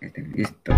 Este, listo.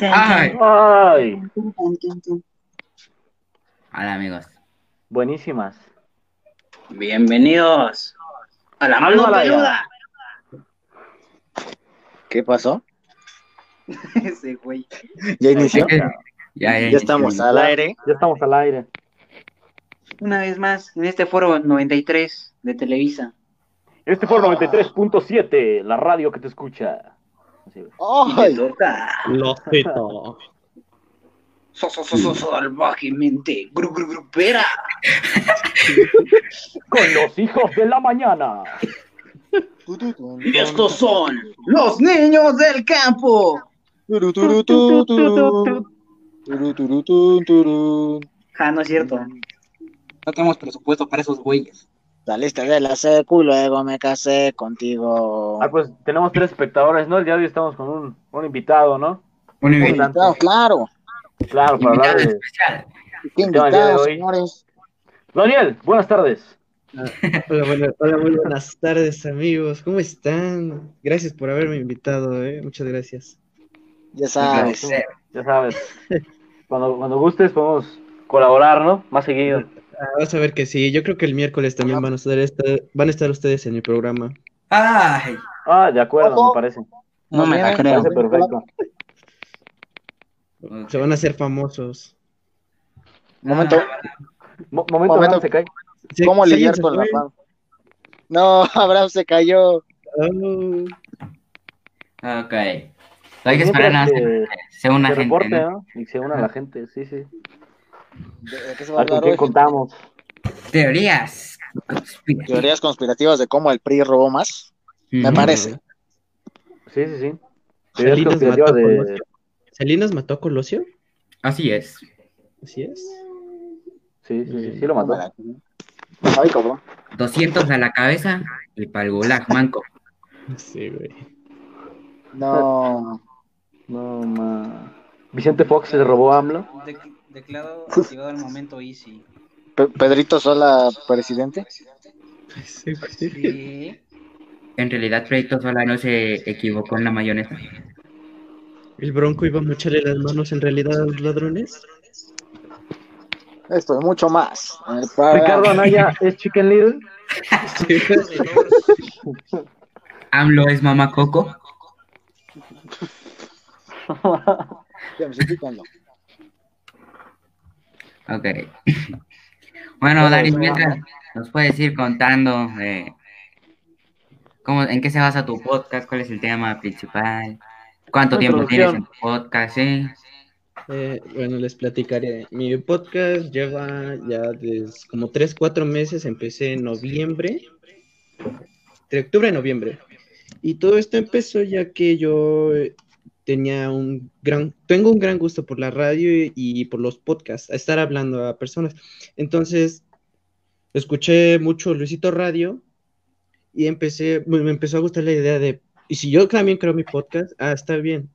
Ay. Ay. Hola amigos. buenísimas. Bienvenidos a la mano peluda. ¿Qué pasó? Ese güey. ¿Ya inició? Ya, ya, Ya estamos al aire. Ya estamos al aire. Una vez más, en este foro 93 de Televisa. Este el 93.7, la radio que te escucha. Y ¡Ay! toca Losito. so, so, so, so, salvajemente gru, gru, grupera. Con los hijos de la mañana. Estos son los niños del campo. Ah, no es cierto. No tenemos presupuesto para esos güeyes. Saliste de la secu, luego me casé contigo. Ah, pues tenemos tres espectadores, ¿no? El día de hoy estamos con un, un invitado, ¿no? Un invitado Invitado, claro. Claro, para hablar de... especial. ¿Qué invitado, señores? Daniel, buenas tardes. Hola, buena- hola, muy buenas tardes, amigos. ¿Cómo están? Gracias por haberme invitado, ¿eh? Muchas gracias. Ya sabes. Ya sabes. Cuando, cuando gustes podemos colaborar, ¿no? Más seguido. Ah, vas a ver que sí. Yo creo que el miércoles también van a estar, esta- van a estar ustedes en mi programa. Ay, Ah, de acuerdo, me parece. No me la creo. Me perfecto. Se van a hacer famosos. Momento. Mo- momento, Momento. Se cae. Se- ¿Cómo se- lidiar se con la fama? No, Abraham se cayó. Oh, ok. Hay que esperar a que sea una se gente, reporte, ¿no? ¿no? Y se una la gente, sí, sí. ¿De de qué se va a ¿A con hablar qué hoy? contamos? Teorías. conspirativas. Teorías conspirativas de cómo el PRI robó más. Me parece. Sí, sí, sí. Teorías Salinas mató, a conspirativas de... Colosio. ¿Salinas mató a Colosio? Así es. Así es. Sí, sí, sí, sí lo mató. Ay, cabrón. 200 a la cabeza y para el gulag, manco. Sí, güey. No. No, ma... Vicente Fox se robó a AMLO. Declarado activado el momento easy. Pe- Pedrito Sola, presidente. Sí. En realidad, Proyecto Sola no se equivocó en la mayonesa. ¿El Bronco iba a mocharle las manos en realidad a los ladrones? Esto y mucho más. programa. Ricardo Anaya es Chicken Little. Sí. AMLO es mamá Coco. Ya me estoy picando. Ok. Bueno, Dani, mientras nos puedes ir contando eh, cómo, en qué se basa tu podcast, cuál es el tema principal, cuánto tiempo tienes en tu podcast, sí. Eh, bueno, les platicaré. Mi podcast lleva ya desde como 3, 4 meses. Empecé en noviembre. De octubre a noviembre. Y todo esto empezó ya que yo tenía un gran, tengo un gran gusto por la radio y, por los podcasts, a estar hablando a personas. Entonces, escuché mucho Luisito Radio y empecé, me empezó a gustar la idea de, y si yo también creo mi podcast, ah, está bien.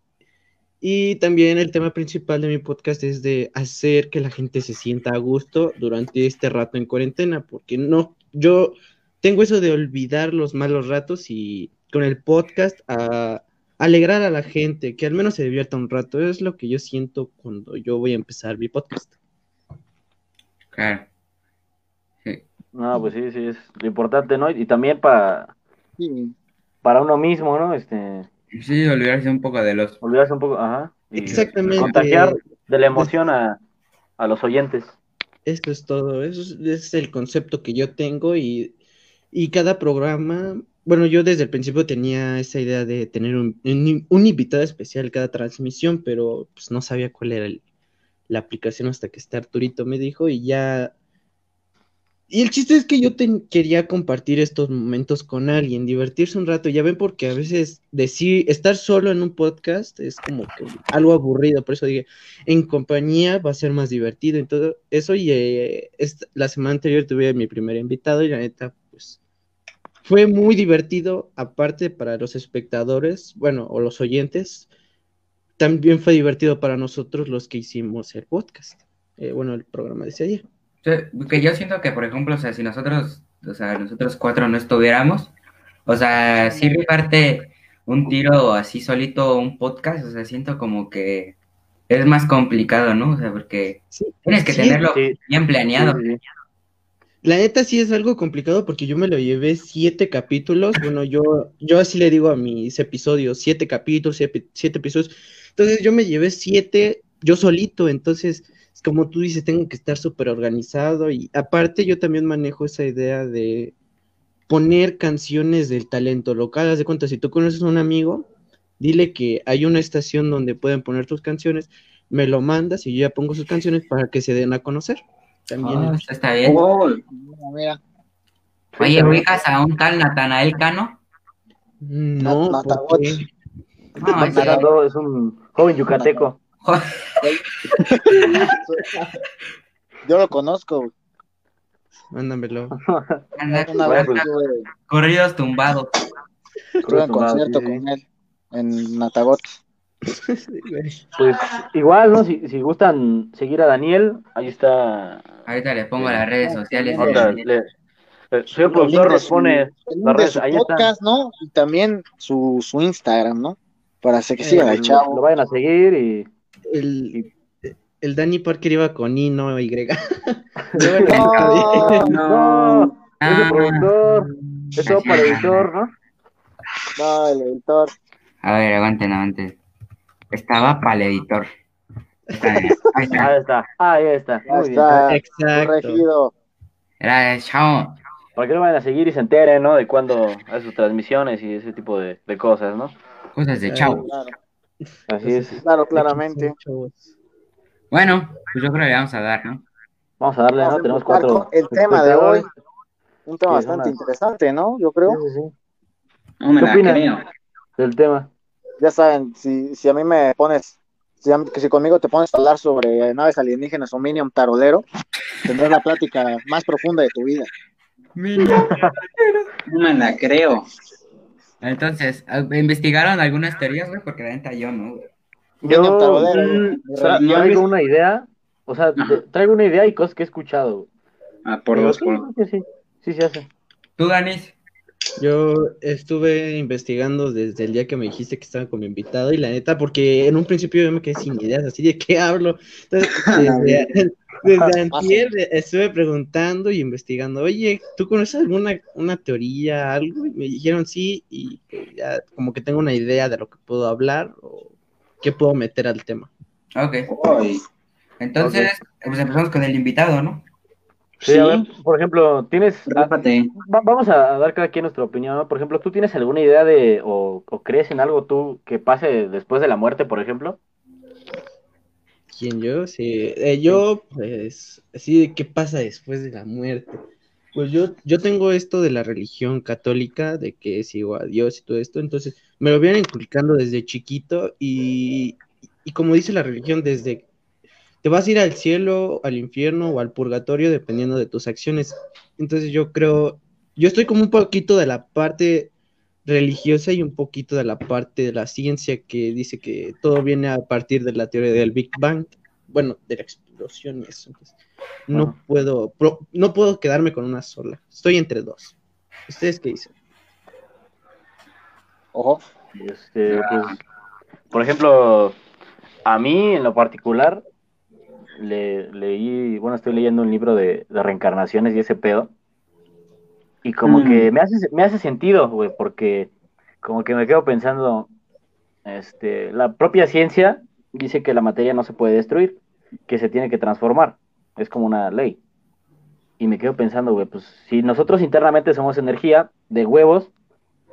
Y también el tema principal de mi podcast es de hacer que la gente se sienta a gusto durante este rato en cuarentena, porque no, yo tengo eso de olvidar los malos ratos y con el podcast a alegrar a la gente, que al menos se divierta un rato, es lo que yo siento cuando yo voy a empezar mi podcast. Claro. Sí. No, pues sí, sí, es lo importante, ¿no? Y también para, Sí. para uno mismo, ¿no? Este, Sí, olvidarse un poco de los... olvidarse un poco, ajá. Y Exactamente. Contagiar de la emoción a, a los oyentes. Eso es todo, eso es, ese es el concepto que yo tengo y, y cada programa, bueno, yo desde el principio tenía esa idea de tener un, invitado especial cada transmisión, pero pues no sabía cuál era la aplicación hasta que este Arturito me dijo y ya Y el chiste es que yo quería compartir estos momentos con alguien, divertirse un rato, ya ven, porque a veces decir, estar solo en un podcast es como que algo aburrido, por eso dije, en compañía va a ser más divertido, todo eso, y eh, la semana anterior tuve mi primer invitado y la neta, fue muy divertido, aparte para los espectadores, bueno, o los oyentes, también fue divertido para nosotros los que hicimos el podcast, eh, bueno, el programa de ese día. Yo- Que yo siento que, por ejemplo, o sea, si nosotros, o sea, nosotros cuatro no estuviéramos, o sea, sí rifarte un tiro así solito un podcast, o sea, siento como que es más complicado, ¿no? O sea, porque Sí, tienes que sí, tenerlo sí. bien planeado. La neta sí es algo complicado porque yo me lo llevé siete capítulos. Bueno, yo, yo así le digo a mis episodios, siete capítulos, siete, siete episodios. Entonces yo me llevé siete yo solito. Entonces, es como tú dices, tengo que estar súper organizado. Y aparte yo también manejo esa idea de poner canciones del talento local. Haz de cuenta, si tú conoces a un amigo, dile que hay una estación donde pueden poner tus canciones, me lo mandas y yo ya pongo sus canciones para que se den a conocer. También Oh, es- eso está bien. Gol. Mira, mira. Oye, ubicas a un tal Natanael Cano. No, Nat- ¿por Natagot. qué? No, ese- Fernando es un joven yucateco. Yo lo conozco. Mándamelo. anda pues. corridos tumbados. estuve en concierto Sí, sí. con él en Natagot. Pues igual, ¿no? Si, si gustan seguir a Daniel, ahí está. Ahorita le pongo las redes sociales. Daniel. le- el señor productor nos pone El las de redes, su ahí está. podcast, ¿no? Y también su, su Instagram, ¿no? Para que Eh, sigan al lo, chavo. lo vayan a seguir y El, el Danny Parker iba con I, no Y. No, no, ese Ah, productor, eso para editor, ¿no? no, el editor. A ver, aguanten, aguanten. Estaba para el editor. Está bien, Ahí está. Ahí está, ahí está, bien. Exacto. corregido. Era el chavo. Para que lo vayan a seguir y se enteren, ¿no? De cuándo hace sus transmisiones y ese tipo de, de cosas, ¿no? Cosas de chavo. Claro, Así es. claro, claramente. Bueno, pues yo creo que le vamos a dar, ¿no? Vamos a darle, Vamos ¿no? a Tenemos cuatro. el tema de hoy. Un tema Sí, bastante una- interesante, ¿no? Yo creo. Sí, sí, sí. No me ¿Qué creo. Del tema. Ya saben, si, si a mí me pones, si, a- que si conmigo te pones a hablar sobre naves alienígenas o Minion Tarolero, tendrás la plática más profunda de tu vida. No me la creo. Entonces, ¿investigaron algunas teorías, güey? Porque la neta yo no, güey. Minion Yo Tarolero. mm, no he traigo una idea, o sea, Ajá. traigo una idea y cosas que he escuchado. güey. Ah, por dos, sí, por que sí, sí se hace. ¿Tú, Danis? Yo estuve investigando desde el día que me dijiste que estaba como invitado y la neta, porque en un principio yo me quedé sin ideas, así de qué hablo. Entonces, desde, desde antier estuve preguntando y investigando, oye, ¿tú conoces alguna una teoría, algo? Y me dijeron sí, y ya como que tengo una idea de lo que puedo hablar o qué puedo meter al tema. Ok. Entonces, pues empezamos con el invitado, ¿no? Sí, Sí. a ver, por ejemplo, tienes... va- vamos a dar cada quien nuestra opinión, ¿no? Por ejemplo, ¿tú tienes alguna idea de, o, o crees en algo tú que pase después de la muerte, por ejemplo? ¿Quién yo? Sí, eh, yo, pues, de qué pasa después de la muerte. Pues yo, yo tengo esto de la religión católica, de que sigo a Dios y todo esto, entonces me lo vienen inculcando desde chiquito y, y como dice la religión, desde te vas a ir al cielo, al infierno o al purgatorio dependiendo de tus acciones. Entonces yo creo, yo estoy como un poquito de la parte religiosa y un poquito de la parte de la ciencia que dice que todo viene a partir de la teoría del Big Bang, bueno, de la explosión y eso. Entonces, no puedo, pro- no puedo quedarme con una sola. Estoy entre dos. ¿Ustedes qué dicen? Ojo. Este, pues, por ejemplo, a mí en lo particular, le, leí, bueno, estoy leyendo un libro de, de reencarnaciones y ese pedo. Y como Mm. que me hace, me hace sentido, güey, porque como que me quedo pensando, este, la propia ciencia dice que la materia no se puede destruir, que se tiene que transformar. Es como una ley. Y me quedo pensando, güey, pues si nosotros internamente somos energía de huevos,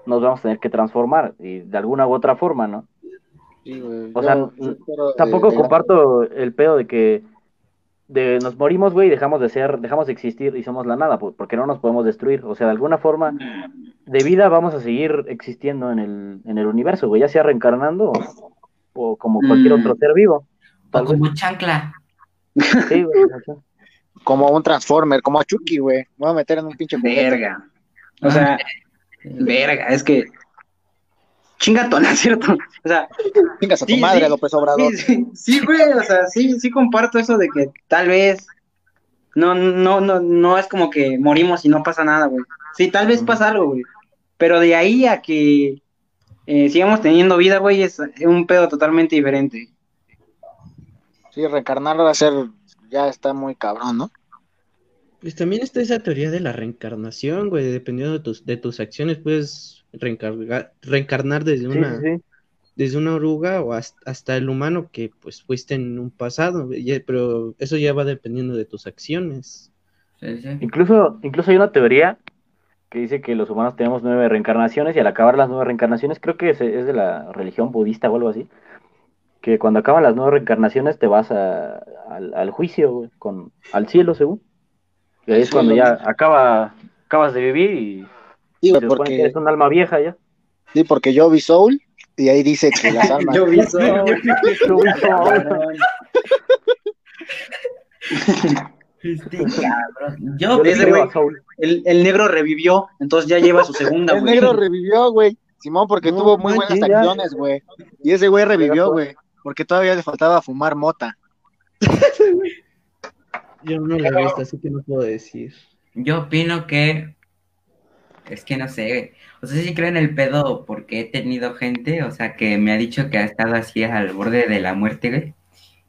nos vamos a tener que transformar y de alguna u otra forma, ¿no? Sí, güey. O sea, espero de- Tampoco de- comparto el pedo de que de, nos morimos, güey, y dejamos de ser, dejamos de existir y somos la nada, pues, porque no nos podemos destruir. O sea, de alguna forma de vida vamos a seguir existiendo en el, en el universo, güey, ya sea reencarnando o, o como cualquier Mm. otro ser vivo. O Tal vez. como chancla. Sí, güey, Como un Transformer, como a Chucky, güey. Me voy a meter en un pinche juguete. Verga. O sea, verga, es que. Chingato, ¿no es cierto? O sea, Chingas a tu Sí, madre, sí. López Obrador. sí, sí, sí, güey, o sea, sí, sí comparto eso de que tal vez no, no, no, no es como que morimos y no pasa nada, güey. Sí, tal vez pasa algo, güey. Pero de ahí a que eh, sigamos teniendo vida, güey, es un pedo totalmente diferente. Sí, reencarnar va a ser, ya está muy cabrón, ¿no? Pues también está esa teoría de la reencarnación, güey, dependiendo de tus, de tus acciones, puedes reencargar- reencarnar desde sí, una, sí, sí. desde una oruga o hasta, hasta el humano que pues fuiste en un pasado, pero eso ya va dependiendo de tus acciones. Sí, sí. Incluso, incluso hay una teoría que dice que los humanos tenemos nueve reencarnaciones y al acabar las nueve reencarnaciones, creo que es, es de la religión budista o algo así, que cuando acaban las nueve reencarnaciones te vas a- al, al juicio, con, al cielo, según. Y ahí es cuando ya acaba, acabas de vivir y Sí, se güey, supone que porque, eres un alma vieja ya. sí, porque yo vi Soul y ahí dice que las almas. Yo vi eso. Este cabrón. Yo Yo le ese. El, el negro revivió, entonces ya lleva su segunda, El negro revivió, güey. Simón, porque No, tuvo muy buenas ya. acciones, güey. Y ese güey revivió, Pero- güey. Porque todavía le faltaba fumar mota. Yo no lo he visto, así que no puedo decir. Yo opino que es que no sé, güey. O sea, sí creo en el pedo porque he tenido gente, o sea, que me ha dicho que ha estado así al borde de la muerte, güey.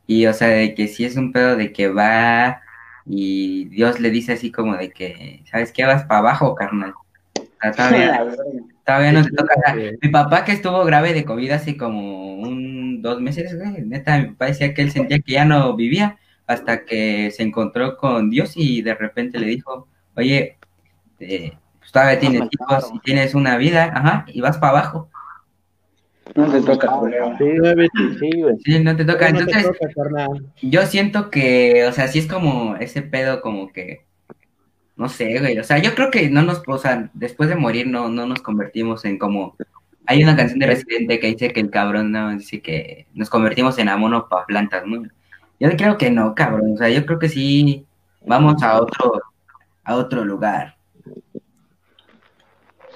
Y, o sea, de que sí es un pedo de que va y Dios le dice así como de que, ¿sabes qué? Vas para abajo, carnal. O sea, todavía, todavía no te toca. O sea, güey. mi papá que estuvo grave de COVID hace como un, dos meses, güey. Neta, mi papá decía que él sentía que ya no vivía hasta que se encontró con Dios y de repente le dijo, oye, eh, pues todavía tienes hijos y tienes una vida, ajá, y vas para abajo. No te toca, culero. Sí, sí, güey. Sí, no te toca. no te Entonces, toca, yo siento que, o sea, sí es como ese pedo como que, no sé, güey, o sea, yo creo que no nos, o sea, después de morir no, no nos convertimos en como, hay una canción de Residente que dice que el cabrón, no, dice que nos convertimos en amono para plantas, ¿no? Yo creo que no, cabrón, o sea, yo creo que sí vamos a otro, a otro lugar.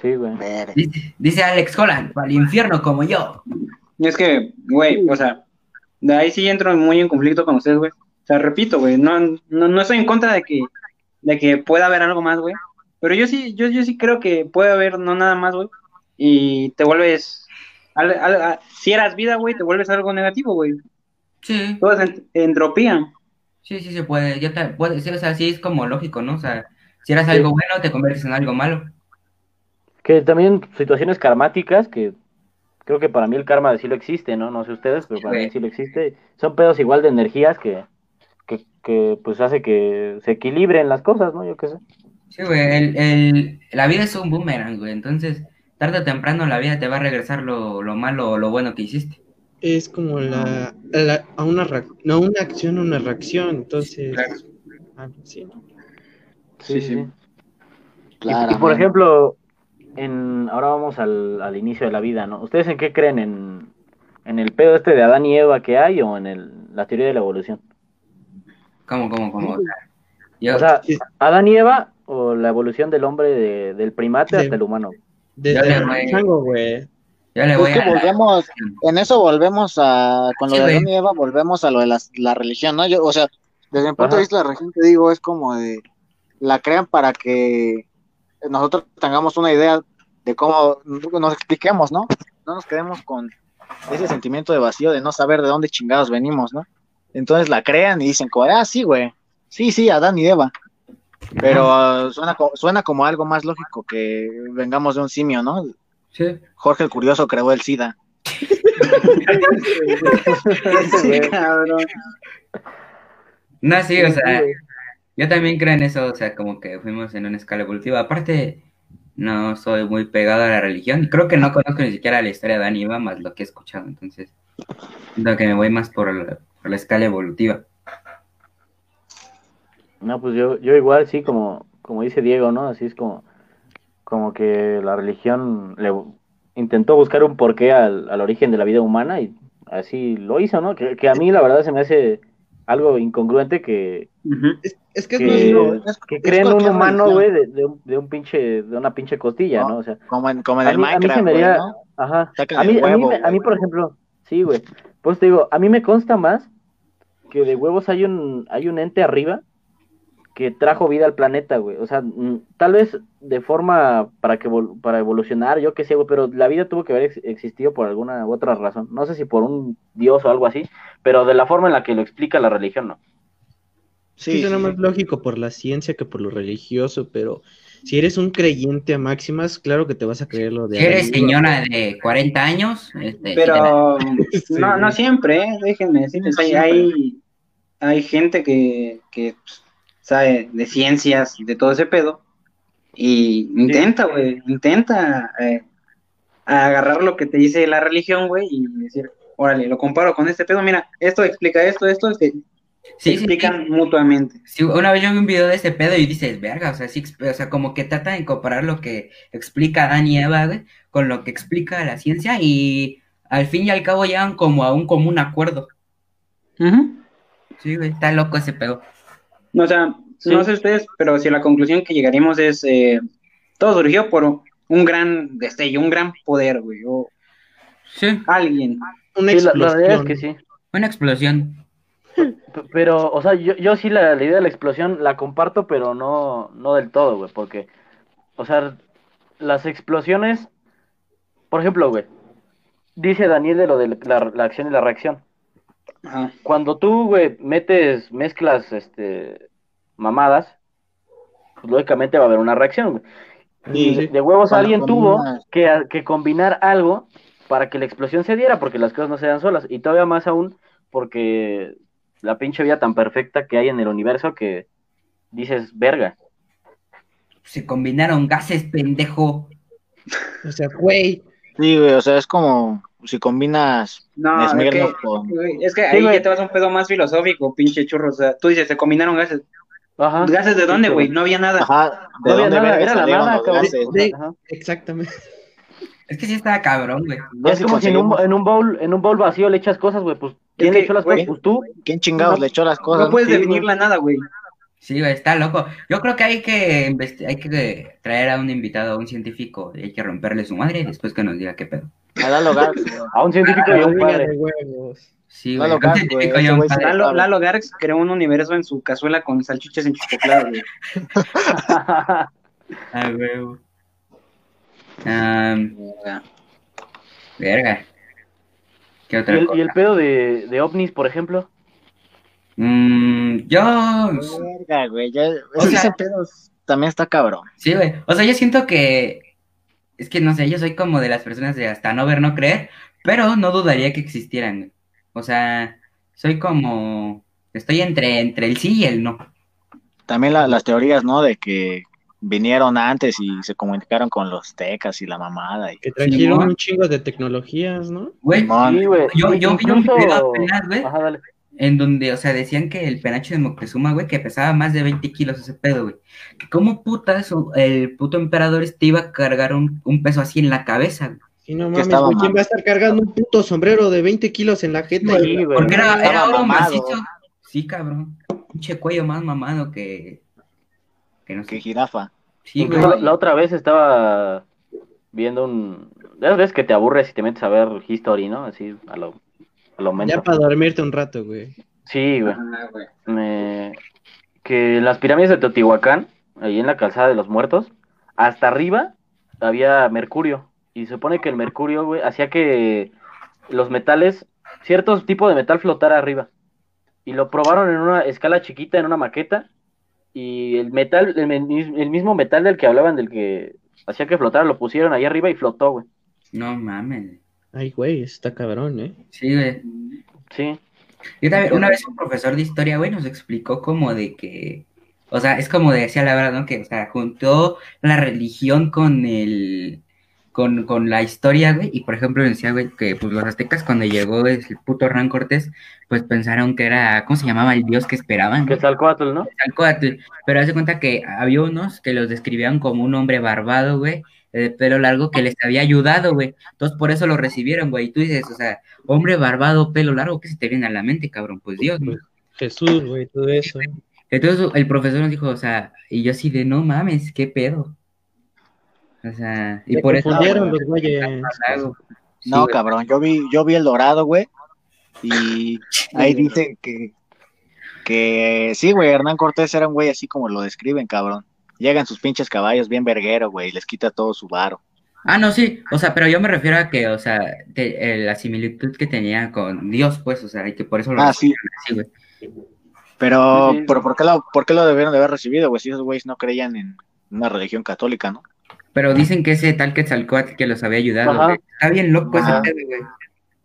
Sí, güey. Verga. Dice, dice Alex Holland, al infierno como yo. Y es que, güey, o sea, de ahí sí entro muy en conflicto con ustedes, güey. O sea, repito, güey, no, no, no estoy en contra de que, de que pueda haber algo más, güey. Pero yo sí, yo, yo sí creo que puede haber no nada más, güey. Y te vuelves, al- al- a- si eras vida, güey, te vuelves algo negativo, güey. Sí, Todo es ent- entropía. sí, sí se puede, yo te, puede, sí, o sea, sí es como lógico, ¿no? O sea, si eras algo bueno, te conviertes en algo malo. Que también situaciones karmáticas, que creo que para mí el karma sí lo existe, ¿no? No sé ustedes, pero para Sí. mí sí lo existe. Son pedos igual de energías que, que, que pues hace que se equilibren las cosas, ¿no? Yo qué sé. Sí, güey, el, el, la vida es un boomerang, güey, entonces tarde o temprano la vida te va a regresar lo, lo malo o lo bueno que hiciste. Es como la, la- a una, no, una acción, una reacción, entonces, Claro. Sí, sí. Claro, y, por ejemplo, en, ahora vamos al, al inicio de la vida, ¿no? ¿Ustedes en qué creen? ¿En, en el pedo este de Adán y Eva que hay o en el, la teoría de la evolución? ¿Cómo, cómo, cómo? O sea, yo, O sea, Sí. ¿Adán y Eva o la evolución del hombre de- del primate De- hasta el humano? Desde el güey. chango, güey. yo le voy Es que a... volvemos, en eso volvemos a, con lo Sí, de. Adán y Eva, volvemos a lo de la religión, ¿no? Yo, o sea, desde mi punto Ajá. de vista, la religión, te digo, es como de, la crean para que nosotros tengamos una idea de cómo nos expliquemos, ¿no? No nos quedemos con ese sentimiento de vacío de no saber de dónde chingados venimos, ¿no? Entonces la crean y dicen, como, ah, sí, güey, sí, sí, Adán y Eva. Pero ah, suena, suena como algo más lógico que vengamos de un simio, ¿no? Sí. Jorge el Curioso creó el SIDA. Sí, cabrón. No, sí, o sea. Yo también creo en eso, o sea, como que fuimos en una escala evolutiva. Aparte, no soy muy pegado a la religión creo que no conozco ni siquiera la historia de Eva más lo que he escuchado, entonces, siento que me voy más por la, por la escala evolutiva. No, pues yo, yo igual, sí, como, como dice Diego, ¿no? Así es como, como que la religión le intentó buscar un porqué al, al origen de la vida humana y así lo hizo, ¿no? Que, que a mí la verdad se me hace algo incongruente que. Es, es que es que, es- creen un humano, güey, de, de un, de un pinche, de una pinche costilla, No. ¿no? O sea, Como en, como en a el mí, a mí Minecraft, se me güey, haría, ¿no? ajá, a mí, el a mí, huevo, me- a mí, por ejemplo, sí, güey, pues te digo, a mí me consta más que de huevos hay un, hay un ente arriba que trajo vida al planeta, güey, o sea, mm, tal vez de forma para que evol- para evolucionar, yo qué sé, güey, pero la vida tuvo que haber ex- existido por alguna u otra razón, no sé si por un dios o algo así, pero de la forma en la que lo explica la religión, ¿no? Sí, Sí, suena sí, más sí. lógico por la ciencia que por lo religioso, pero si eres un creyente a máximas, claro que te vas a creer lo de Si eres señora de 40 años, este, Pero Sí, no, no siempre, ¿eh? déjenme decirles, No hay, siempre. hay, hay gente que, que pues, sabe de ciencias de todo ese pedo y intenta, güey, intenta eh, agarrar lo que te dice la religión, güey, y decir, órale, lo comparo con este pedo, mira, esto explica esto, esto, se, se Sí, explican mutuamente. Sí, una vez yo vi un video de ese pedo y dices, verga, o sea, sí, o sea, como que trata de comparar lo que explica Adán y Eva, güey, con lo que explica la ciencia y al fin y al cabo llegan como a un común acuerdo. Sí, güey, está loco ese pedo. O sea, Sí. no sé ustedes, pero si la conclusión que llegaremos es, eh, todo surgió por un gran destello, un gran poder, güey, o Sí, alguien. Una Sí, la, la explosión. realidad es que sí. una explosión. Pero, o sea, yo, yo sí la, la idea de la explosión la comparto, pero no, no del todo, güey, porque, o sea, las explosiones, por ejemplo, güey, dice Daniel de lo de la, la acción y la reacción. Ajá. Cuando tú, güey, metes, mezclas, este, mamadas, pues lógicamente va a haber una reacción, güey. Sí, Y sí. de huevos alguien tuvo que combinar algo para que la explosión se diera, porque las cosas no se dan solas. Y todavía más aún, porque la pinche vida tan perfecta que hay en el universo que dices, verga. Se combinaron gases, pendejo. O sea, güey, Sí, güey, o sea, es como si combinas No, es que, con... es ahí ya te vas a un pedo más filosófico, pinche churro. O sea, tú dices, se combinaron gases. Ajá. ¿Gases de dónde, güey? No había nada. Ajá, ¿de No había dónde nada, verga era la nada, cabrón. gases? De- exactamente. Es que sí estaba cabrón, güey. Es como si en un, en un bowl, en un bowl vacío le echas cosas, güey, pues ¿quién Es le que, echó las cosas? Pues tú. ¿Quién chingados No- le echó las cosas? No puedes sí, definir la nada, güey. Sí, güey, está loco. Yo creo que hay que hay que traer a un invitado, a un científico, y hay que romperle su madre y después que nos diga qué pedo. A Lalo Garx, güey. A un científico y a un padre. Sí, güey. Lalo un Garx, güey, y. Lalo. Lalo Garx creó un universo en su cazuela con salchichas enchipokladas, güey. Ah, güey. Am, verga. ¿Qué ¿Y otra el, cosa? y el pedo de, de ovnis, por ejemplo? Mm, yo. Verga, güey, ya... O sea- ese pedo también está cabrón. Sí, güey. O sea, yo siento que. Es que no sé, yo soy como de las personas de hasta no ver, no creer, pero no dudaría que existieran. O sea, soy como. Estoy entre, entre el sí y el no. También la- las teorías, ¿no? De que vinieron antes y se comunicaron con los tecas y la mamada. Y... Que trajeron Simón. un chingo de tecnologías, ¿no? Güey. Sí, güey. yo, yo vi un Incluso- video apenas, güey, Ajá, dale. En donde, o sea, decían que el penacho de Moctezuma, güey, que pesaba más de 20 kilos ese pedo, güey. Que ¿Cómo putas el puto emperador este iba a cargar un, un peso así en la cabeza, güey? Y no Que mames, güey, ¿quién mamado. va a estar cargando un puto sombrero de 20 kilos en la jeta? Sí, güey. Porque era, era oro mamado. macizo. Sí, cabrón. Pinche cuello más mamado que. Que no Que sé. jirafa. Sí, güey. la, la otra vez estaba viendo un... De esas veces que te aburres y te metes a ver History, ¿no? Así, a lo, a lo Ya para dormirte un rato, güey. Sí, güey. Güey. Me- que las pirámides de Teotihuacán, ahí en la calzada de los muertos, hasta arriba había mercurio. Y se supone que el mercurio, güey, hacía que los metales, ciertos tipos de metal flotara arriba. Y lo probaron en una escala chiquita, en una maqueta. Y el metal, el, el mismo metal del que hablaban, del que hacía que flotara, lo pusieron ahí arriba y flotó, güey. No mames. Ay, güey, está cabrón, ¿eh? Sí, güey. Sí. Yo también, una vez un profesor de historia, güey, nos explicó como de que. O sea, es como decía la verdad, ¿no? Que, o sea, juntó la religión con el. con, con la historia, güey, y por ejemplo decía, güey, que pues los aztecas cuando llegó el puto Hernán Cortés, pues pensaron que era, ¿cómo se llamaba el dios que esperaban? Que Quetzalcóatl, ¿no? Quetzalcóatl, pero hace cuenta que había unos que los describían como un hombre barbado, güey, de pelo largo que les había ayudado, güey. Entonces por eso lo recibieron, güey. Y tú dices, o sea, hombre barbado, pelo largo, ¿qué se te viene a la mente, cabrón? Pues Dios, güey. Jesús, güey, todo eso. Entonces el profesor nos dijo, o sea, y yo así de, no mames, qué pedo. O sea, y Se por eso... los güeyes. No, cabrón, yo vi, yo vi el dorado, güey. Y ahí dice que, que sí, güey, Hernán Cortés era un güey así como lo describen, cabrón. Llegan sus pinches caballos bien verguero, güey, y les quita todo su varo. Ah, no, sí, o sea, pero yo me refiero a que, o sea, eh, la similitud que tenía con Dios, pues, o sea, y que por eso lo Ah, sí. recibieron así, güey. Pero, Sí, sí. pero ¿por qué lo, por qué lo debieron de haber recibido, güey? Si esos güeyes no creían en una religión católica, ¿no? Pero dicen que ese tal Quetzalcóatl que los había ayudado, güey. Está bien loco Ajá. ese pedo, güey.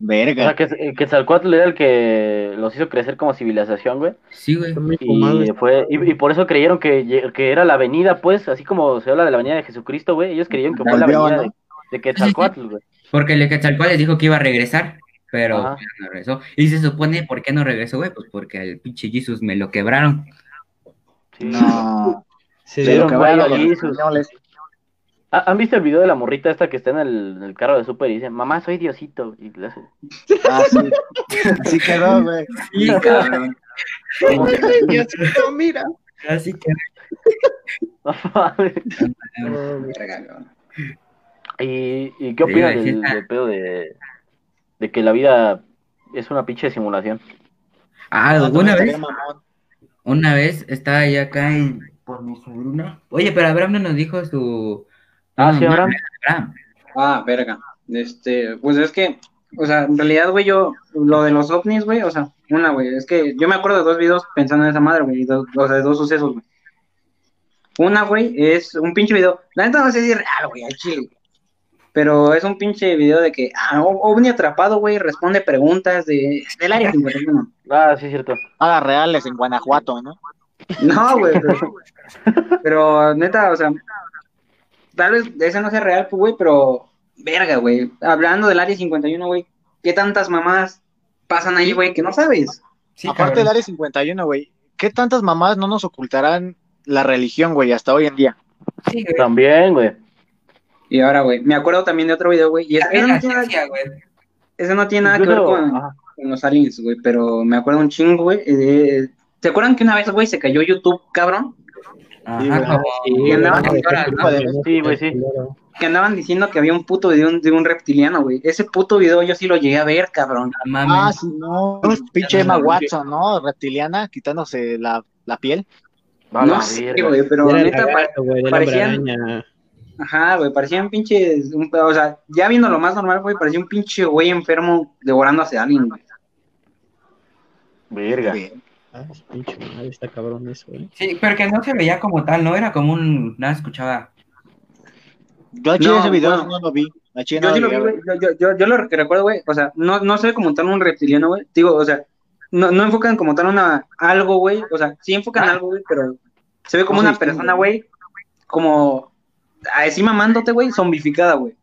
O Verga. sea, que Quetzalcóatl era el que los hizo crecer como civilización, güey. Sí, güey. Y, fue, y, y por eso creyeron que, que era la venida, pues, así como se habla de la venida de Jesucristo, güey. Ellos creyeron que fue la Volvió, venida ¿no? de, de Quetzalcóatl, güey. Porque el Quetzalcóatl les dijo que iba a regresar, pero Ajá. pues, no regresó. Y se supone, ¿por qué no regresó, güey? Pues porque al pinche Jesus me lo quebraron. Sí. No. Se güey, quebraron a Jesus. ¿Ha- ¿Han visto el video de la morrita esta que está en el, en el carro de súper y dice, mamá, soy Diosito? Y le hace... Ah, sí. Así quedó, güey. Sí, cabrón. Diosito, mira. Así que. No mames. No, güey. ¿Y, y qué opinas sí del, pedo de, de que la vida es una pinche simulación? Ah, No, una estaría vez, una vez estaba yo acá en, por mi sobrina. Oye, pero Abraham no nos dijo su. Ah, no, sí, no, Abraham. Abraham. Ah, verga. Este, pues es que, o sea, en realidad, güey, yo, lo de los ovnis, güey, o sea, una, güey, es que yo me acuerdo de dos videos pensando en esa madre, güey, y dos- o sea, de dos sucesos, güey. Una, güey, es un pinche video, la neta no sé si es real, güey, al chile, pero es un pinche video de que, ah, ovni atrapado, güey, responde preguntas de, del área 51. Ah, sí, cierto. Nada reales en Guanajuato, ¿no? No, güey, pero, pero neta, o sea, tal vez ese no sea real, pues, güey, pero verga, güey. Hablando del área 51, güey, ¿qué tantas mamadas pasan ahí, güey, que no sabes? Sí, Aparte cabrón. del área 51, güey, ¿qué tantas mamás no nos ocultarán la religión, güey, hasta hoy en día? Sí, güey. También, güey. Y ahora, güey, me acuerdo también de otro video, güey, y no tiene, nada- güey. ese no tiene nada que ver con, los aliens, güey, pero me acuerdo un chingo, güey. eh, ¿Se acuerdan que una vez, güey, se cayó YouTube, cabrón? Que andaban diciendo que había un puto video de un, de un reptiliano, güey. Ese puto video yo sí lo llegué a ver, cabrón. Ah, sí, no. Pinche Emma Watson, ¿no? Reptiliana, quitándose la, la piel. Va a no sé, güey, pero Era neta, güey, parecían-. Ajá, güey, parecían pinches, un- o sea, ya viendo lo más normal, güey, parecía un pinche güey enfermo devorando a alguien, güey. Verga. Güey. Ah, su pinche madre, está cabrón eso, güey. Sí, pero que no se veía como tal, no era como un. Nada, escuchaba. Yo a Chile No, ese video bueno. no lo vi. Yo no sí lo vi, güey, yo, yo, yo, yo lo que recuerdo, güey, o sea, no, no sé como tal un reptiliano, güey, digo, o sea, no, no enfocan como tal una, algo, güey, o sea, sí enfocan Ah. algo, güey, pero se ve como una distingue, persona, güey, como, así mamándote, güey, zombificada, güey.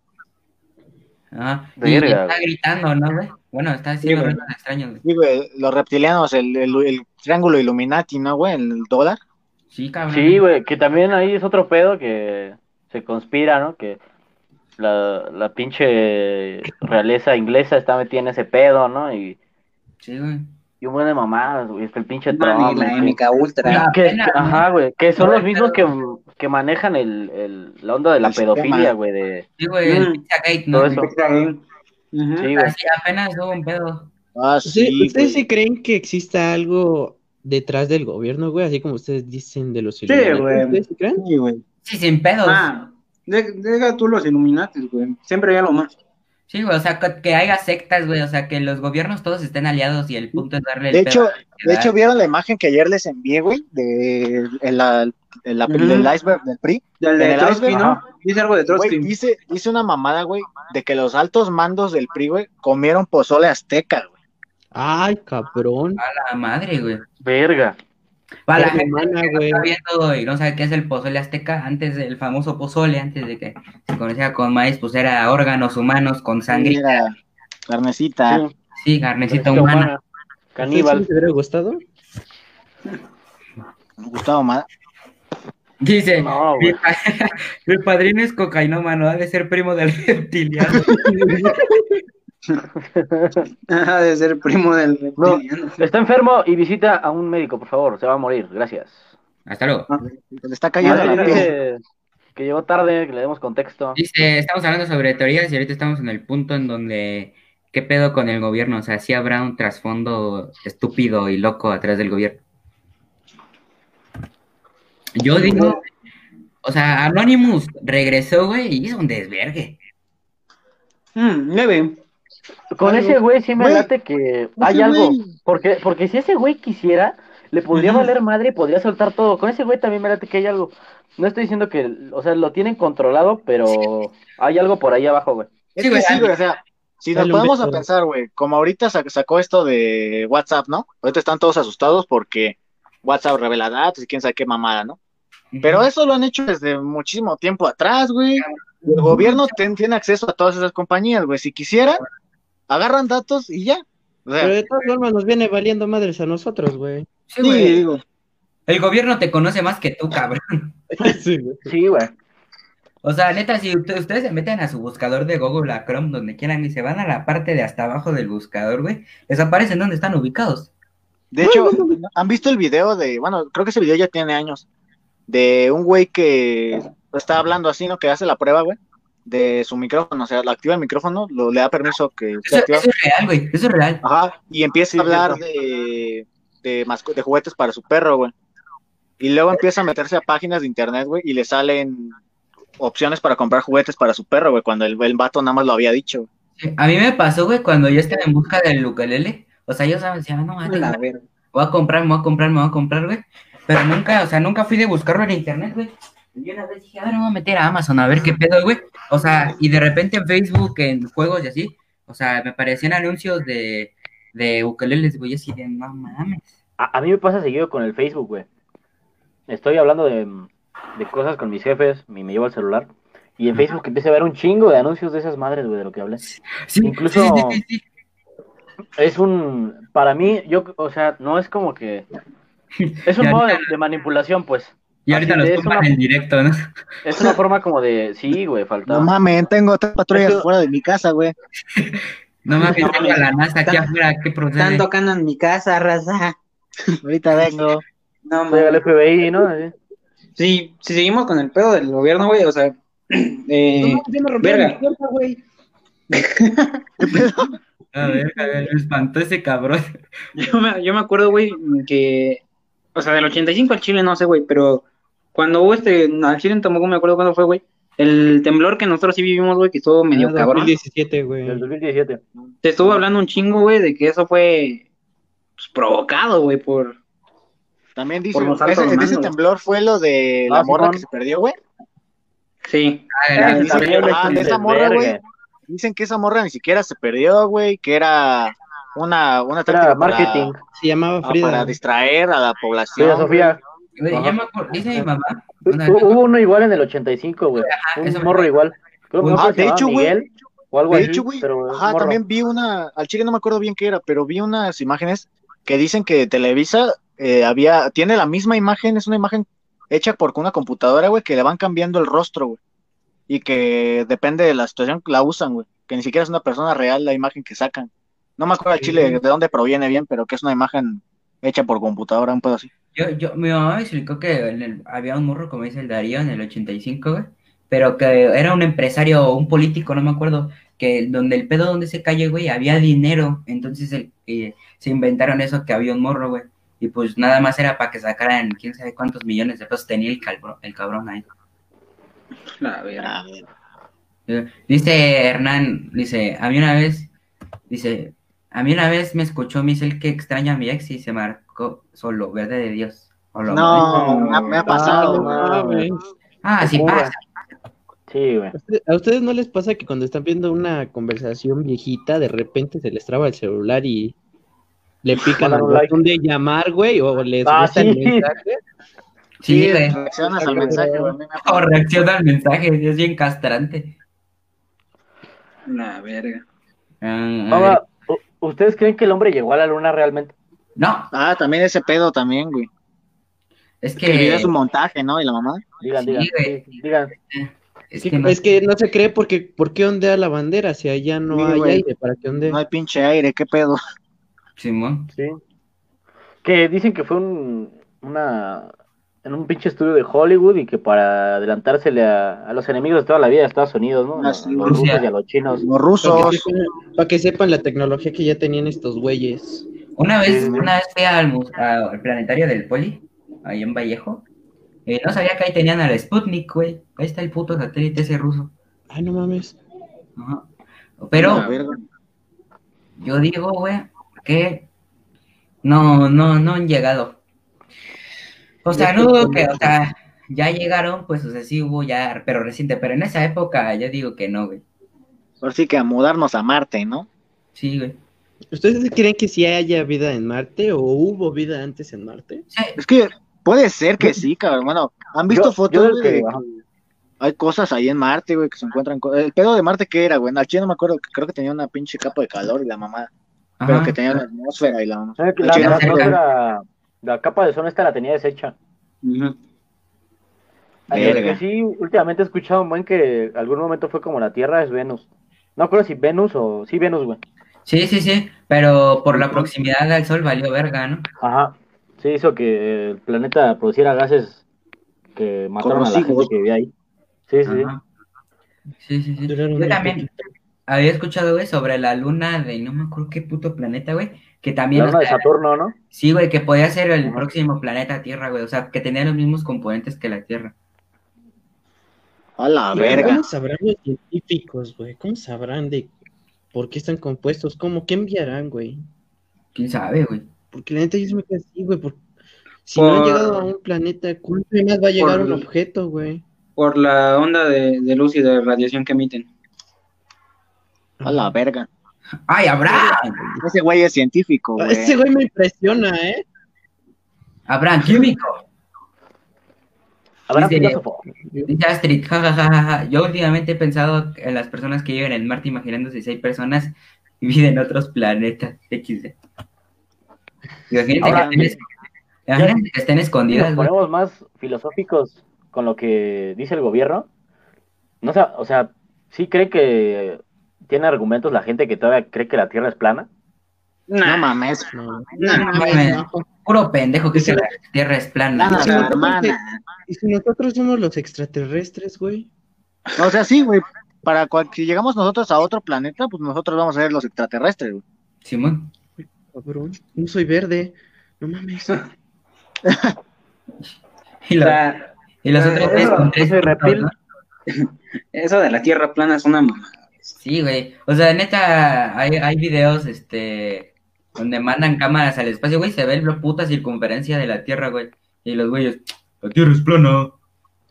Ah, y, está gritando, ¿no, güey? Bueno, está haciendo ruidos extraños, güey. Sí, güey, los reptilianos, el, el, el triángulo Illuminati, ¿no, güey? El dólar. Sí, cabrón. Sí, güey, que también ahí es otro pedo que se conspira, ¿no? Que la, la pinche realeza inglesa está metida en ese pedo, ¿no? Y, Sí, güey. y un buen de mamadas, güey, está el pinche Man, Trump. y la MK Ultra. que- ajá, güey, que son No, los mismos que, pero- que manejan el, el, la onda de la El sistema. pedofilia, güey, de... Sí, güey, el Mm. Pizza Gate, ¿no? Todo eso. Sí. Así apenas hubo un pedo. Ah, ¿Ustedes, sí, ¿ustedes güey. sí creen que exista algo detrás del gobierno, güey? Así como ustedes dicen de los Sí, Illuminati. güey. ¿Ustedes sí creen? Sí, güey. Sí, sin pedos. Ah, de- deja tú los Illuminatis, güey, siempre hay algo más. Sí, güey, o sea, que, haya sectas, güey, o sea, que los gobiernos todos estén aliados y el punto es darle el De pedo hecho, de hecho, ¿vieron la imagen que ayer les envié, güey? De el, la- el- la- del iceberg del PRI. Del de En el Trotsky, iceberg, ¿no? Dice algo de Trotsky. Güey, dice, dice una mamada, güey, de que los altos mandos del PRI, güey, comieron pozole azteca, güey. Ay, cabrón. A la madre, güey. Verga. Para la gente humana, que no güey. está viendo y no sabe qué es el pozole azteca, antes del famoso pozole, antes de que se conocía con maíz, pues era órganos humanos con sangre, carnecita. Sí, sí, carnecita humana. humana, Caníbal. ¿Sí ¿Te hubiera gustado? Gustavo Mada. Dice, No, mi, güey. pa- mi padrino es cocainómano, ha de ser primo del reptiliano. Ha de ser primo del No. reptiliano. Está enfermo y visita a un médico, por favor. Se va a morir. Gracias. Hasta luego. Le está cayendo Ah, la que llegó tarde, que le demos contexto. Dice, estamos hablando sobre teorías y ahorita estamos en el punto en donde, ¿qué pedo con el gobierno? O sea, sí habrá un trasfondo estúpido y loco atrás del gobierno. Yo digo, o sea, Anonymous regresó, güey, y hizo un desvergue. Mm, leve. Con ese güey sí me Güey, late que hay algo. güey. Porque, porque si ese güey quisiera, le podría valer madre y podría soltar todo. Con ese güey también me late que hay algo. No estoy diciendo que, o sea, lo tienen controlado, pero hay algo por ahí abajo, güey. Es Sí, que güey, sí, güey, o sea, si nos podemos a pensar, güey, como ahorita sac- sacó esto de WhatsApp, ¿no? Ahorita están todos asustados porque WhatsApp revela datos y quién sabe qué mamada, ¿no? Pero eso lo han hecho desde muchísimo tiempo atrás, güey. El gobierno ten- tiene acceso a todas esas compañías, güey. Si quisieran, agarran datos y ya. O sea, Pero de todas formas nos viene valiendo madres a nosotros, güey. Sí, Sí, güey. digo. El gobierno te conoce más que tú, cabrón. Sí, güey. Sí, güey. O sea, neta, si usted- ustedes se meten a su buscador de Google, a Chrome, donde quieran, y se van a la parte de hasta abajo del buscador, güey, les aparecen donde están ubicados. de hecho, ¿han visto el video de, bueno, creo que ese video ya tiene años, de un güey que está hablando así, ¿no? Que hace la prueba, güey, de su micrófono, o sea, lo activa el micrófono, lo, le da permiso que activado. eso es real, güey, eso es real. Ajá, y empieza Sí, a hablar de, de, juguetes para su perro, güey. Y luego empieza a meterse a páginas de internet, güey, y le salen opciones para comprar juguetes para su perro, güey, cuando el, el vato nada más lo había dicho. A mí me pasó, güey, cuando yo estaba en busca del ukulele. O sea, yo sabía, decía, no, ver. voy a comprar, me voy a comprar, me voy a comprar, güey. Pero nunca, o sea, nunca fui de buscarlo en internet, güey. Y una vez dije, a ver, me voy a meter a Amazon a ver qué pedo, güey. O sea, y de repente en Facebook, en juegos y así, o sea, me aparecían anuncios de, de ukeleles, güey, así de, no mames. A, a mí me pasa seguido con el Facebook, güey. Estoy hablando de, de cosas con mis jefes, y me llevo el celular. Y en Facebook empiezo a ver un chingo de anuncios de esas madres, güey, de lo que hablé. Sí, Incluso- sí, sí. Es un, para mí, yo, o sea, no es como que, es un Y modo de, ahorita- de manipulación, pues. Y ahorita Así los tumban una- en directo, ¿no? Es una forma como de, sí, güey, faltaba. No mames, tengo tres patrullas Eso- fuera de mi casa, güey. No mames, No, tengo a la NASA aquí están- afuera, ¿qué Están procede? tocando en mi casa, raza. Ahorita vengo. No, Llega el mames. FBI, ¿no? Sí, si seguimos con el pedo del gobierno, güey, o sea, eh, No, ya me rompieron verga. mi puerta, güey. A ver, a ver, me espantó ese cabrón. yo, me, yo me acuerdo, güey, que, o sea, del 85 al Chile, no sé, güey, pero cuando hubo este, al Chile tampoco me acuerdo cuándo fue, güey, el temblor que nosotros sí vivimos, güey, que estuvo medio Ah, cabrón. 2017, güey. Del 2017. Te estuvo hablando un chingo, güey, de que eso fue pues, provocado, güey, por... También dice, Por los ese, altos ese temblor fue lo de la Ah, morra Simón. que se perdió, güey. Sí. Ah, ah, esa morra, güey. Dicen que esa morra ni siquiera se perdió, güey, que era una, una Era táctica marketing. Se llamaba para, ah, Frida. para distraer a la población. Frida Sofía. Güey, Ajá. ya me acuerdo, dice mi mamá. una vez- Hu- Hubo uno igual en el 85, güey. Un eso me morro igual. Creo que Ah, de hecho, güey. O algo De así, hecho, güey, pero ajá, también vi una, al chile no me acuerdo bien qué era, pero vi unas imágenes que dicen que Televisa eh, había, tiene la misma imagen, es una imagen hecha por una computadora, güey, que le van cambiando el rostro, güey. Y que depende de la situación la usan, güey. Que ni siquiera es una persona real la imagen que sacan. No me acuerdo al chile de dónde proviene bien, pero que es una imagen hecha por computadora, un pedo así. Yo, yo, mi mamá me explicó que en el- había un morro, como dice el Darío, en el 85, güey, pero que era un empresario o un político, no me acuerdo, que donde el pedo donde se calle, güey, había dinero, entonces el- eh, se inventaron eso que había un morro, güey, y pues nada más era para que sacaran quién sabe cuántos millones de pesos tenía el, calbro- el cabrón ahí. La verga. Eh, Dice Hernán, dice, a mí una vez, dice, a mí una vez me escuchó Michelle que extraña a mi ex y se marcó solo, verdad de Dios. O lo- No, me ha, me ha pasado, No, güey. no. Ah, sí pasa. Sí, güey. ¿A usted- ¿A ustedes no les pasa que cuando están viendo una conversación viejita, de repente se les traba el celular y le pican al botón de llamar, güey, o les Ah, gusta sí. el mensaje. Sí, güey. reaccionas al mensaje, güey. O reacciona al mensaje, es bien castrante. La verga. Ah, a ver. Ahora, ¿u- ¿ustedes creen que el hombre llegó a la luna realmente? No, Ah, también ese pedo también, güey. es Que es un montaje, ¿no? Y la mamá. Digan, Sí, digan, güey. digan. Es Sí, que no. es que no se cree porque ¿por qué ondea la bandera si allá no Sí, hay güey. aire para que ondee? No hay pinche aire, ¿qué pedo? Simón. Sí. Que dicen que fue un, una, en un pinche estudio de Hollywood y que para adelantársele a, a los enemigos de toda la vida de Estados Unidos, ¿no? Ah, los Rusia. rusos y a los chinos. Los Para rusos. que, sepan, para que sepan la tecnología que ya tenían estos güeyes. Una vez, Sí. una vez fui al, al planetario del Poli, ahí en Vallejo. Y no sabía que ahí tenían al Sputnik, güey. Ahí está el puto satélite ese ruso. Ay, no mames. Ajá. Pero verga. yo digo, güey, que no, no, no han llegado. O sea, no dudo que, o sea, ya llegaron, pues, o sea, sí hubo ya, pero reciente, pero en esa época yo digo que no, güey. Ahora sí que a mudarnos a Marte, ¿no? Sí, güey. ¿Ustedes creen que sí haya vida en Marte o hubo vida antes en Marte? Sí, Es que puede ser que sí, cabrón. Bueno, ¿han visto Yo- fotos yo de que hay cosas ahí en Marte, güey, que se encuentran? El pedo de Marte, ¿qué era, güey? Al chile no me acuerdo, que creo que tenía una pinche capa de calor y la mamá. Pero que tenía una atmósfera y la mamá. ¿Saben que Al La, la atmósfera- la capa de zona esta la tenía deshecha. Que sí, últimamente he escuchado un buen que algún momento fue como la Tierra es Venus. No recuerdo si Venus o... Sí, Venus, güey. Sí, sí, sí, pero por la proximidad al Sol valió verga, ¿no? Ajá. Sí, hizo que el planeta produciera gases que mataron a la gente que vivía ahí. Sí, sí, sí. Ajá. Sí, sí, sí. Yo también. Había escuchado, güey, sobre la luna de no me acuerdo qué puto planeta, güey, que también, La o luna de Saturno, ¿no? sí, güey, que podía ser el próximo planeta Tierra, güey, o sea, que tenía los mismos componentes que la Tierra. A la verga. ¿Cómo sabrán los científicos, güey? ¿Cómo sabrán de por qué están compuestos? ¿Cómo? ¿Qué enviarán, güey? ¿Quién sabe, güey? Porque la neta yo se me quedé así, güey. por- Si no han Por- llegado a un planeta, ¿cuánto más va a llegar por- un objeto, güey? Por la onda de, de luz y de radiación que emiten. A la verga. ¡Ay, Abraham! Ese güey es científico, güey. Ese güey me impresiona, ¿eh? Abraham, químico. Habrá Dice- filósofo. Dice Astrid, jajajaja. Yo últimamente he pensado en las personas que viven en Marte, imaginándose si hay personas que viven en otros planetas. XD. Imagínate Ahora, que estén, imagínate que estén Si escondidas, nos güey. ponemos más filosóficos con lo que dice el gobierno, no sé, o sea, sí cree que tiene argumentos la gente que todavía cree que la Tierra es plana. No mames. No. No, No, mames. Puro pendejo que Dice- se la Tierra es plana. Nada, Sí, no, hermana. ¿Y si nosotros somos los extraterrestres, güey? O sea, sí, güey. Para cual- si llegamos nosotros a otro planeta, pues nosotros vamos a ser los extraterrestres, güey. Simón. Cabrón, no soy verde. No mames. Y, lo- sea, y los otros tres eso de la Tierra plana es una mamada. Sí, güey. O sea, neta, hay, hay videos, este, donde mandan cámaras al espacio, güey, se ve la puta circunferencia de la Tierra, güey. Y los güeyes, la Tierra es plana.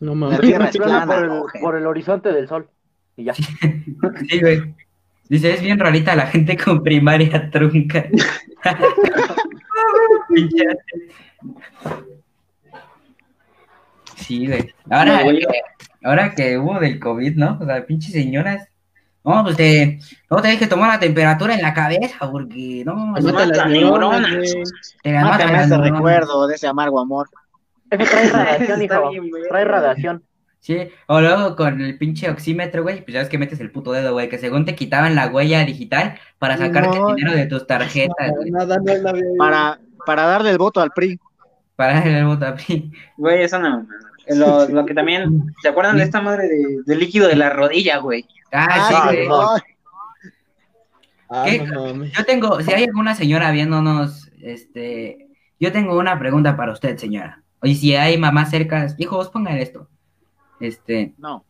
No La mames. Tierra es Plana plana. por, el, por el horizonte del sol. Y ya. Sí, güey. Dice, es bien rarita la gente con primaria trunca. Pinche. sí, güey. Ahora, No, güey. que, ahora que hubo del COVID, ¿no? O sea, pinches señoras. No, pues te, no te dejes tomar la temperatura en la cabeza, porque no, Te te mata las neuronas. neuronas, güey. la ese neuronas. recuerdo de ese amargo amor. Trae radiación, hijo. Trae radiación. Sí, o luego con el pinche oxímetro, güey, pues ya ves que metes el puto dedo, güey, que según te quitaban la huella digital para sacarte No. el dinero de tus tarjetas, güey, no la veo. Para, para darle el voto al PRI. para darle el voto a PRI. Güey, eso no. Lo, lo que también. ¿Se acuerdan de esta madre de, líquido de la rodilla, güey? Ah, sí, güey. no. Ah. Yo tengo, si hay alguna señora viéndonos, este, yo tengo una pregunta para usted, señora. Y si hay mamás cercas, hijos, pongan esto. Este, No.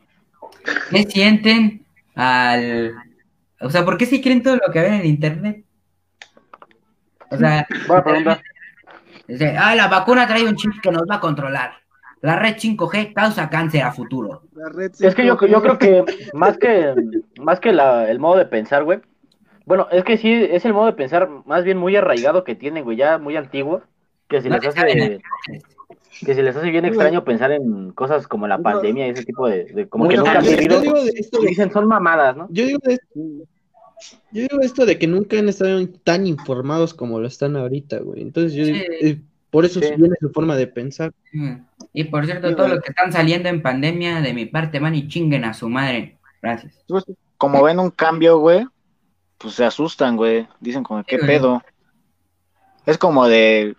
¿qué sienten al, o sea, por qué si creen todo lo que ven en internet? O sea, Buena pregunta. dice, ah, la vacuna trae un chip que nos va a controlar. La red 5G causa cáncer a futuro. La red Es que yo, yo creo que más que más que la- el modo de pensar, güey, Bueno, es que sí, es el modo de pensar más bien muy arraigado que tienen, güey, ya muy antiguo, que si No les hace, que si les hace bien extraño pensar en cosas como la pandemia y ese tipo de, de- como que nunca han vivido, digo de esto de, dicen son mamadas, ¿no? yo digo de- yo digo esto de que nunca han estado tan informados como lo están ahorita, güey. Entonces yo digo, eh, por eso Sí. viene su forma de pensar. Mm. Y por cierto, Sí, todos los que están saliendo en pandemia, de mi parte, van y chinguen a su madre. Gracias. Pues, como ven un cambio, güey, pues se asustan, güey. Dicen como, ¿qué Sí, güey. pedo? Es como de...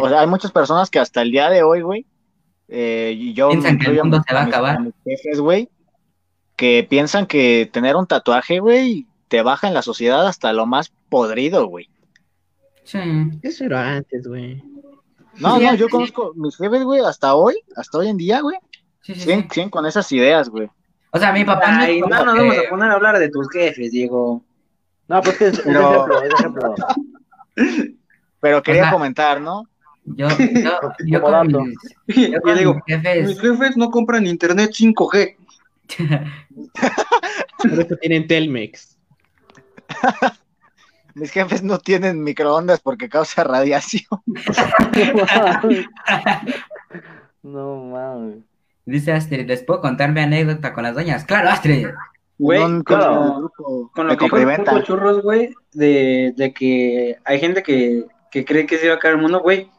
O sea, hay muchas personas que hasta el día de hoy, güey, eh, y yo Piensan que el mundo se va a acabar. jefes, güey, que piensan que tener un tatuaje, güey, te baja en la sociedad hasta lo más podrido, güey. Sí. Eso era antes, güey. No, Sí, no, yo sí. conozco mis jefes, güey, hasta hoy, hasta hoy en día, güey, Sí, sí, siguen, sí. siguen con esas ideas, güey. O sea, mi papá no Ay, no como nos vamos a poner a hablar de tus jefes, Diego. No, pues que es, es Pero- ejemplo, es ejemplo. Pero quería Ajá. comentar, ¿no? Yo, yo, yo con mis, yo Yo con digo, mis jefes, mis jefes no compran internet 5G. Por eso tienen Telmex. Mis jefes no tienen microondas porque causa radiación. no mames. dice Astrid, ¿les puedo contar mi anécdota con las doñas? Claro, Astrid. Güey, Con- con, con lo- que dijo Churros, güey, de, de que hay gente que, que cree que se va a acabar el mundo, güey.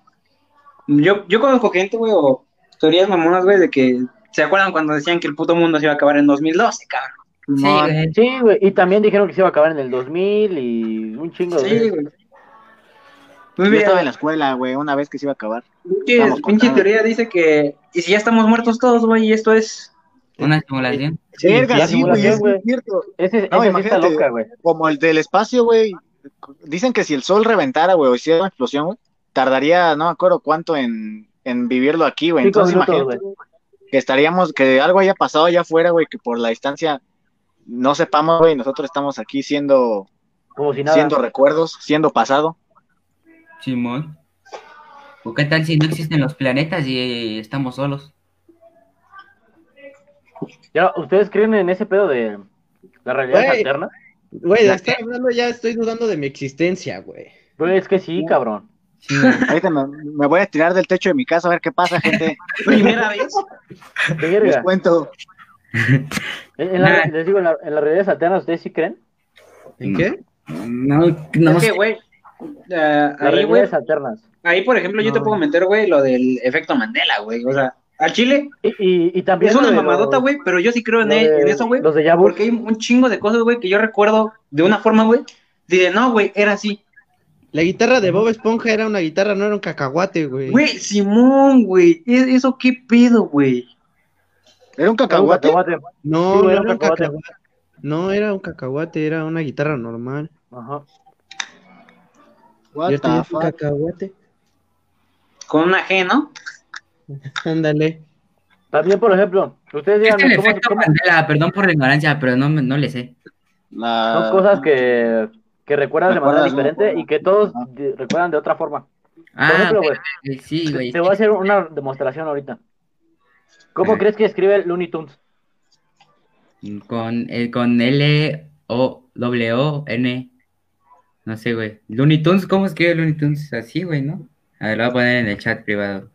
Yo, yo conozco gente, güey, o teorías mamonas, güey, de que se acuerdan cuando decían que el puto mundo se iba a acabar en 2012, cabrón. Sí, Simón. güey. Sí, güey, y también dijeron que se iba a acabar en el 2000 y un chingo de Sí, güey. Pues Yo estaba en la escuela, güey, una vez que se iba a acabar. pinche, teoría dice que, y si ya estamos muertos todos, güey, y esto es... Una simulación. Verga, la sí, güey, es güey. cierto. Ese, No, sí está imagínate. loca, güey. Como el del espacio, güey. Dicen que si el sol reventara, güey, o hiciera una explosión, güey, tardaría, no me acuerdo cuánto en, en vivirlo aquí, güey. Entonces minutos, imagínate que estaríamos, que algo haya pasado allá afuera, güey, que por la distancia no sepamos, güey, nosotros estamos aquí siendo, Como si nada. siendo recuerdos, siendo pasado. Simón. ¿O qué tal si no existen los planetas y estamos solos? Ya, ¿Ustedes creen en ese pedo de la realidad Güey. alterna? Güey, de ¿La estar hablando ya estoy dudando de mi existencia, güey. Pues es que sí, cabrón. Sí, güey. Ahorita me, me voy a tirar del techo de mi casa a ver qué pasa, gente. Primera vez. ¿Qué Les cuento. En- la- les digo, en, la, en las realidades alternas, ¿ustedes sí creen? ¿En No. qué? No, no es que, sé. güey, Las ahí, güey, realidades alternas. ahí, por ejemplo, yo te puedo meter, güey, lo del efecto Mandela, güey. O sea, al Chile Y, y, y también es una mamadota, güey, pero yo sí creo en, de- en eso, güey. Los de Yabu. Porque hay un chingo de cosas, güey, que yo recuerdo de una forma, güey. Dice, no, güey, era así. La guitarra de Bob Esponja era una guitarra, no era un cacahuate, güey. Güey, Simón, güey. ¿e- ¿Eso qué pedo, güey? ¿Era un cacahuate? Cacahuate. No, Sí, no era era un cacahuate. cacahuate. No, era un cacahuate, era una guitarra normal. Ajá. What Yo tenía un cacahuate. Con una G, ¿no? Ándale. También, por ejemplo, ustedes Es el díganme cómo, efecto cómo- Mandela, perdón por la ignorancia, pero no, no le sé. La- son cosas que, que recuerdas de manera diferente y que todos recuerdan de otra forma. Ah, ejemplo, ok, güey. sí, güey. Te voy a hacer una demostración ahorita. ¿Cómo crees que escribe Looney Tunes? Con, eh, con L O W O N. No sé, güey. Looney Tunes, ¿cómo escribe Looney Tunes? Así, güey, ¿no? A ver, lo voy a poner en el chat privado.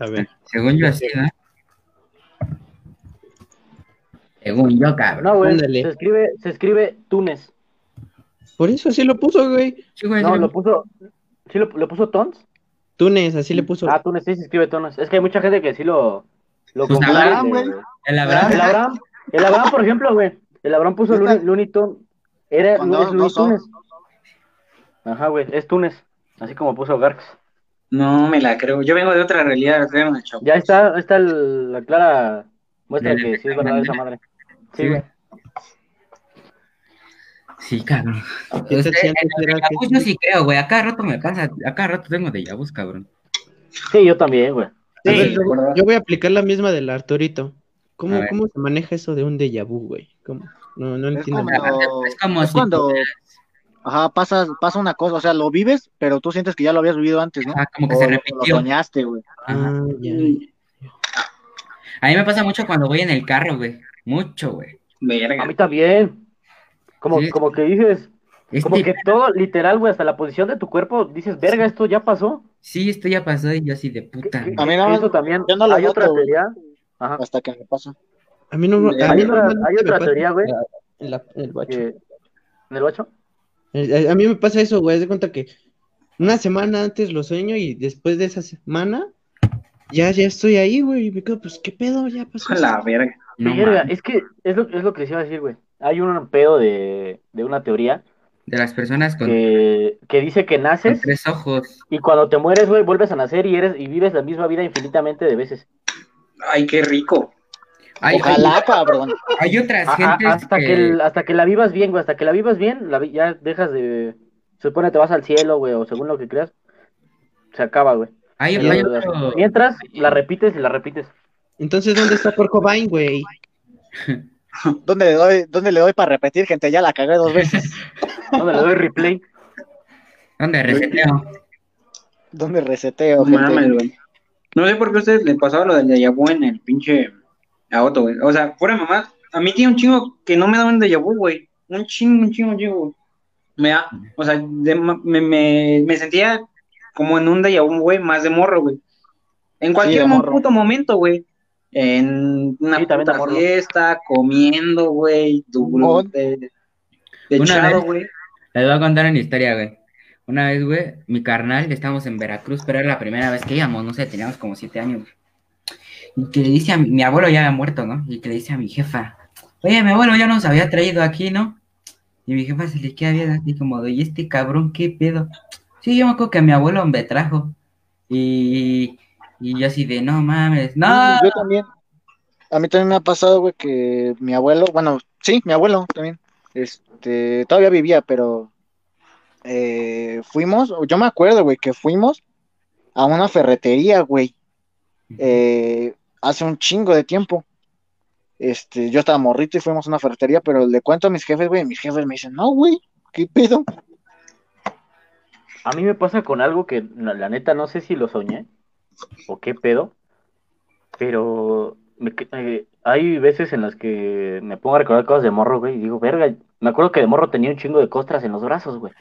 A ver. Según yo, así, ¿no? Según yo, cabrón. No, güey. Se escribe, se escribe Tunes. Por eso así lo puso, güey. Sí, güey, No, sí. lo puso. ¿Sí lo, lo puso Tons? Túnez, así le puso. Ah, Tunes, sí se escribe Tunes. Es que hay mucha gente que sí lo. Lo Pues confunde Abraham, de- güey. El Abraham. El Abraham, el Abraham, por ejemplo, güey. El Abraham puso. Looney, Looney Tunes. Era Con es Looney. Tunes. Ajá, güey, es Tunes. Así como puso Garx. No me la creo. Yo vengo de otra realidad, chavo. Ya está, ahí está el- la clara muestra de que sí es verdad esa madre. Sí, güey. Sí, cabrón. ¿Qué tal Usted, si antes en era los déjà vu que- yo sí creo, güey. A cada rato me cansa. A cada rato tengo de vu, cabrón. Sí, yo también, güey. Sí, yo, voy a aplicar la misma del Arturito. ¿Cómo. ¿Cómo se maneja eso de un déjà vu, güey? ¿Cómo? No, no Es entiendo. cuando, Es como es si cuando ajá, pasa, pasa una cosa, o sea, lo vives, pero tú sientes que ya lo habías vivido antes, ¿no? Ah, como que O se repitió. Lo soñaste, güey. Ah, ya. A mí me pasa mucho cuando voy en el carro, güey. Mucho, güey. A mí también. Como, Sí. como que dices, Este, como que todo, literal, güey, hasta la posición de tu cuerpo, dices, verga, esto ya pasó. Sí, esto ya pasó y yo así de puta. A mí más- eso también, yo no lo hay noto, otra teoría. Ajá. Hasta que me pasa. A mí no, a Hay mí otra- hay me otra pasa teoría, güey. En, la- en el bacho. ¿En el bacho? Eh, A mí me pasa eso, güey. Haz de cuenta que una semana antes lo sueño y después de esa semana ya, ya estoy ahí, güey. Y me quedo, pues, ¿qué pedo? Ya pasó. A la verga. No es que es lo, es lo que les iba a decir, güey. Hay un pedo de, de una teoría De las personas con, que, que dice que con naces tres ojos. y cuando te mueres, güey, vuelves a nacer y eres y vives la misma vida infinitamente de veces. Ay, qué rico. Hay, Ojalá, cabrón. hay, hay otras gentes hasta que, el- hasta que la vivas bien, güey, hasta que la vivas bien, la vi- ya dejas de se supone te vas al cielo, güey, o según lo que creas, se acaba, güey. hay, hay otro- Mientras la repites y la repites. Entonces, ¿dónde está Kurt Cobain, güey? ¿Dónde le doy, dónde le doy para repetir, gente? Ya la cagué dos veces. ¿Dónde le doy replay? ¿Dónde reseteo? ¿Dónde reseteo, No gente? mames, güey. No sé por qué a ustedes les pasaba lo del déjà vu en el pinche auto, güey. O sea, fuera mamá, a mí tiene un chingo que no me da un déjà vu, güey. Un chingo, un chingo, un chingo. güey. Me da, o sea, de me, me, me sentía como en un déjà vu, güey, más de morro, güey. En cualquier puto momento, güey. En una Sí, puta fiesta, comiendo, güey, de, de Una vez- güey. Les voy a contar una historia, güey. Una vez, güey, mi carnal, estábamos en Veracruz, pero era la primera vez que íbamos, no sé, teníamos como siete años. Y que le dice a mi, mi abuelo ya había muerto, ¿no? Y que le dice a mi jefa, oye, mi abuelo ya nos había traído aquí, ¿no? Y mi jefa se le queda bien así como, ¿y este cabrón qué pedo? Sí, yo me acuerdo que mi abuelo me trajo. Y, y yo así de, no mames, no. Yo también. A mí también me ha pasado, güey, que mi abuelo, bueno, sí, mi abuelo también, este, todavía vivía, pero eh, fuimos, yo me acuerdo, güey, que fuimos a una ferretería, güey, eh, hace un chingo de tiempo. Este, yo estaba morrito y fuimos a una ferretería, pero le cuento a mis jefes, güey, y mis jefes me dicen, no, güey, ¿qué pedo? A mí me pasa con algo que la, la neta no sé si lo soñé o qué pedo, pero me eh, hay veces en las que me pongo a recordar cosas de morro, güey, y digo, verga, me acuerdo que de morro tenía un chingo de costras en los brazos, güey.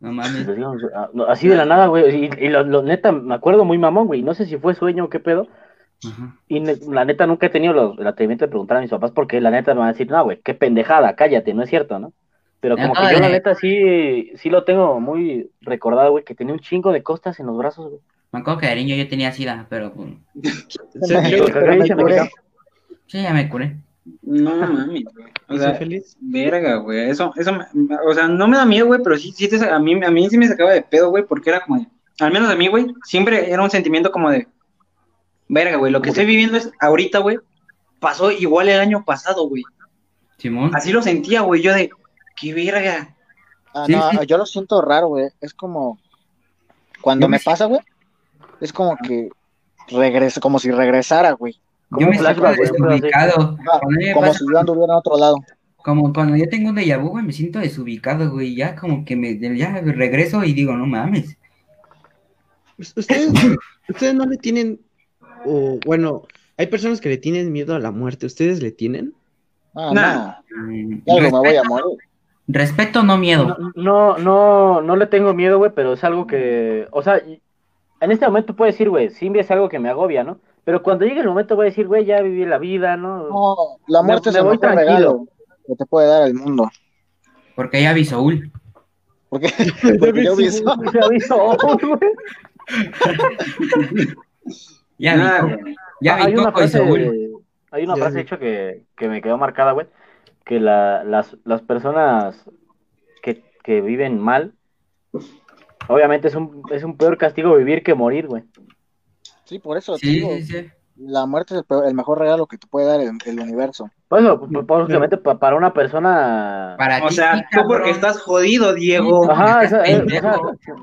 No mames. ah, Así de la nada, güey, y, y lo, lo neta, me acuerdo muy mamón, güey, no sé si fue sueño o qué pedo, Ajá. y ne- la neta nunca he tenido los- el atrevimiento de preguntar a mis papás porque la neta me van a decir, no, güey, qué pendejada, cállate, no es cierto, ¿no? Pero como No, que yo la neta sí, sí lo tengo muy recordado, güey, que tenía un chingo de costas en los brazos, güey. Me acuerdo que de niño yo tenía sida, pero pues, Pero me curé. sí, ya me curé. No mames, güey. O ¿Y sea, feliz? Verga, güey, eso, eso, me- o sea, no me da miedo, güey, pero sí, sí te, a mí, a mí sí me sacaba de pedo, güey, porque era como de, al menos a mí, güey, siempre era un sentimiento como de, verga, güey, lo que estoy viviendo es ahorita, güey, pasó igual el año pasado, güey, Simón. así lo sentía, güey, yo de, qué verga, Ah, Sí, no, yo lo siento raro, güey. Es como cuando me me pasa, güey. Es como que regresa, como si regresara, güey. Yo me siento desubicado. Como si yo anduviera en otro lado. Como cuando yo tengo un déjà vu, güey, me siento desubicado, güey. Ya como que me ya regreso y digo, no mames. Ustedes, ustedes no le tienen, o bueno, hay personas que le tienen miedo a la muerte. ¿Ustedes le tienen? Ah, Nah. Mm, no. Algo me voy a respeto, morir. respeto, no miedo. No, no, no, no le tengo miedo, güey, pero es algo que, o sea, en este momento puedo decir, güey, sí es algo que me agobia, ¿no? Pero cuando llegue el momento voy a decir, güey, ya viví la vida, ¿no? No, la Me- muerte me es el voy mejor tranquilo. regalo que te puede dar el mundo. Porque ya vi Soul. Porque, porque yo vi güey. Ya vi, güey. ya Ah, vi hay una Coco y Soul. hay una Ya frase vi. hecho que, que me quedó marcada, güey, que la, las, las personas que, que viven mal, obviamente es un, es un peor castigo vivir que morir, güey. Sí, por eso te Sí, digo, sí, sí. la muerte es el, peor- el mejor regalo que te puede dar el, el universo. Pues, básicamente pa- para una persona... Para o ti, sea, sí, tú porque estás jodido, Diego, Ajá, o sea, eh, o sea,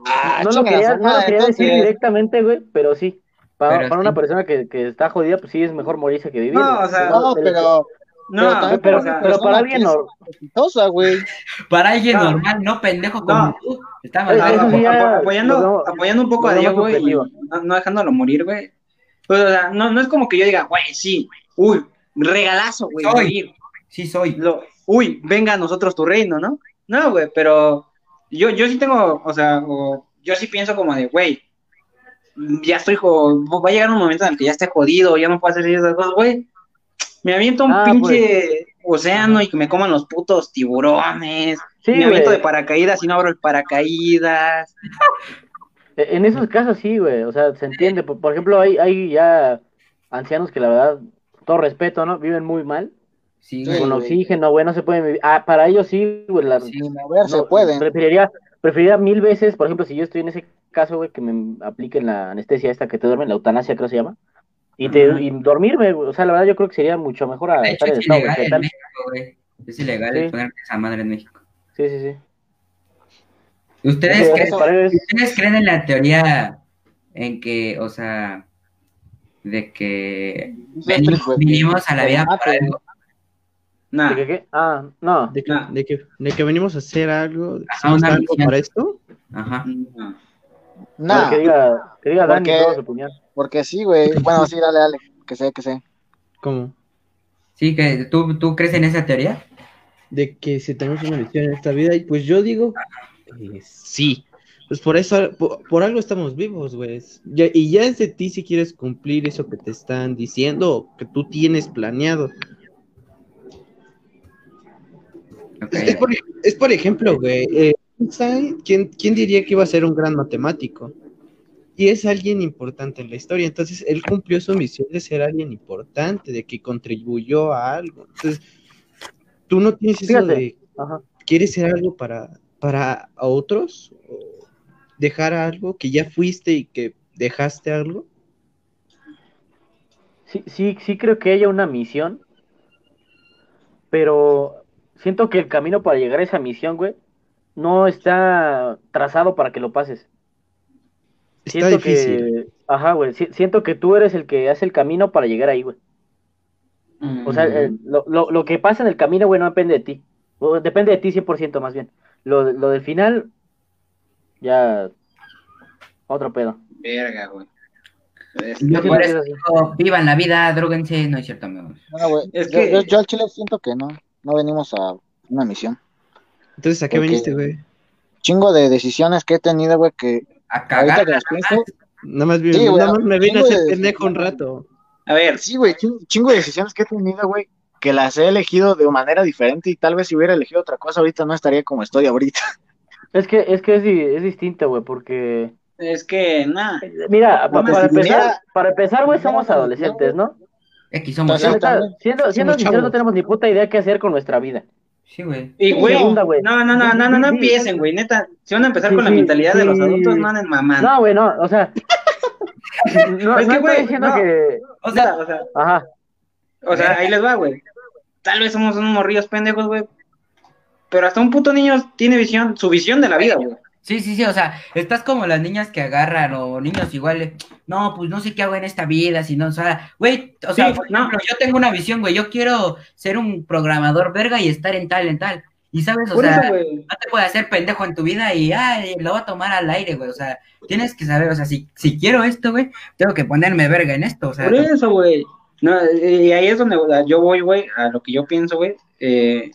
Ah, no lo quería, no lo quería decir directamente, güey, pero sí. Para, Pero para sí. una persona que, que está jodida, pues sí es mejor morirse que vivir. No, o sea, No, pero, no, pero pero- o sea, pero para alguien que es no- exitosa, güey. Para alguien No. normal, no pendejo como No. tú. Está mal. apo- ya- apoyando, apoyando un poco a Diego, güey, no, no dejándolo morir, güey. Pues, o sea, no, no es como que yo diga, güey, sí, uy, regalazo, güey, Soy. morir. Sí soy. Lo, uy, venga a nosotros tu reino, ¿no? No, güey, pero yo, yo sí tengo, o sea, o- yo sí pienso como de, güey, ya estoy, jo- va a llegar un momento en el que ya esté jodido, ya no puedo hacer esas cosas, güey. Me aviento un Ah, pinche océano y que me coman los putos tiburones. Sí, me aviento güey. de paracaídas y no abro el paracaídas. E- En esos casos sí, güey, o sea, se entiende. Por, por ejemplo, hay, hay ya ancianos que la verdad, todo respeto, ¿no? Viven muy mal, Sí, con güey. oxígeno, güey, no se pueden vivir. Ah, para ellos sí, güey, la- Sí. Ni moverse no, pueden. Preferiría, preferiría mil veces, por ejemplo, si yo estoy en ese caso, güey, que me apliquen la anestesia esta que te duermen, la eutanasia creo que se llama, y, te, y dormirme. O sea, la verdad yo creo que sería mucho mejor a De hecho, estar en es estado ilegal en vegetal. México, güey. Es ilegal Sí. ponerte esa madre en México. Sí, sí, sí. ¿Ustedes, Eso- creen, para ¿Ustedes creen en la teoría en que, o sea, de que venimos, a la que vida por maten. algo? Nah. ¿De qué, qué? Ah, no. De que, Ah. de que, de que venimos a hacer algo, Ajá, ¿hacemos una algo para esto. Ajá. No. Nah, Que diga, que diga Dani Porque- todo su puñal. Porque sí, güey. Bueno, sí, dale, dale. Que sé, que sé. ¿Cómo? Sí, que tú, tú crees en esa teoría. De que si tenemos una misión en esta vida, y pues yo digo, eh, sí. Pues por eso, por, por algo estamos vivos, güey. Ya- y ya es de ti si quieres cumplir eso que te están diciendo o que tú tienes planeado. Es, es por, es por ejemplo, güey, eh, ¿quién, quién diría que iba a ser un gran matemático? Y es alguien importante en la historia. Entonces, él cumplió su misión de ser alguien importante, de que contribuyó a algo. Entonces, tú no tienes eso Fíjate. de, Ajá. ¿quieres ser algo para, para a otros? ¿O dejar algo que ya fuiste y que dejaste algo? Sí, sí, sí creo que haya una misión, pero siento que el camino para llegar a esa misión, güey, no está trazado para que lo pases. Está Siento difícil. que, ajá, güey, si- siento que tú eres el que hace el camino para llegar ahí, güey. O sea, eh, lo, lo, lo que pasa en el camino, güey, no depende de ti. O depende de ti 100% más bien. Lo, lo del final, ya, otro pedo. Verga, güey. Es- Yo siento por que eso es así. digo, vivan la vida, droguense, no es cierto, amigos. Bueno, güey. Es yo, que- yo, yo al chile siento que no. No venimos a una misión. Entonces, ¿a qué Porque- viniste, güey? Chingo de decisiones que he tenido, güey, que A cagar. que las pienso. Nada más, vi- Sí, güey, nada más me vine a hacer de pendejo un rato. A ver, Sí, güey, chingo, chingo de decisiones que he tenido, güey, que las he elegido de manera diferente y tal vez si hubiera elegido otra cosa ahorita no estaría como estoy ahorita. Es que, es que es, es distinto, güey, porque, es que, nada. mira, para empezar, para empezar, güey, somos adolescentes, ¿no? Aquí somos. Entonces, siendo, siendo sinceros, no tenemos ni puta idea qué hacer con nuestra vida. Sí, güey. Y, güey, Segunda, güey. no, no, no, no, no, no Sí, empiecen, güey, neta. Si van a empezar Sí, con la sí, mentalidad de los sí. adultos, no anden mamando. No, güey, no, o sea, no, Es no que, estoy güey, diciendo no. que, O sea, o sea, ajá, o sea, ahí les va, güey. Tal vez somos unos morrillos pendejos, güey. Pero hasta un puto niño tiene visión, su visión de la vida, güey. Sí, sí, sí, o sea, estás como las niñas que agarran o niños iguales. No, pues no sé qué hago en esta vida, si no, o sea, güey, o sea, Sí, por no. yo tengo una visión, güey, yo quiero ser un programador verga y estar en tal, en tal. Y sabes, o Por sea, eso, no te puedes hacer pendejo en tu vida y, ay, lo voy a tomar al aire, güey, o sea, tienes que saber, o sea, si, si quiero esto, güey, tengo que ponerme verga en esto, o sea, Por eso, güey. No, y ahí es donde yo voy, güey, a lo que yo pienso, güey. Eh,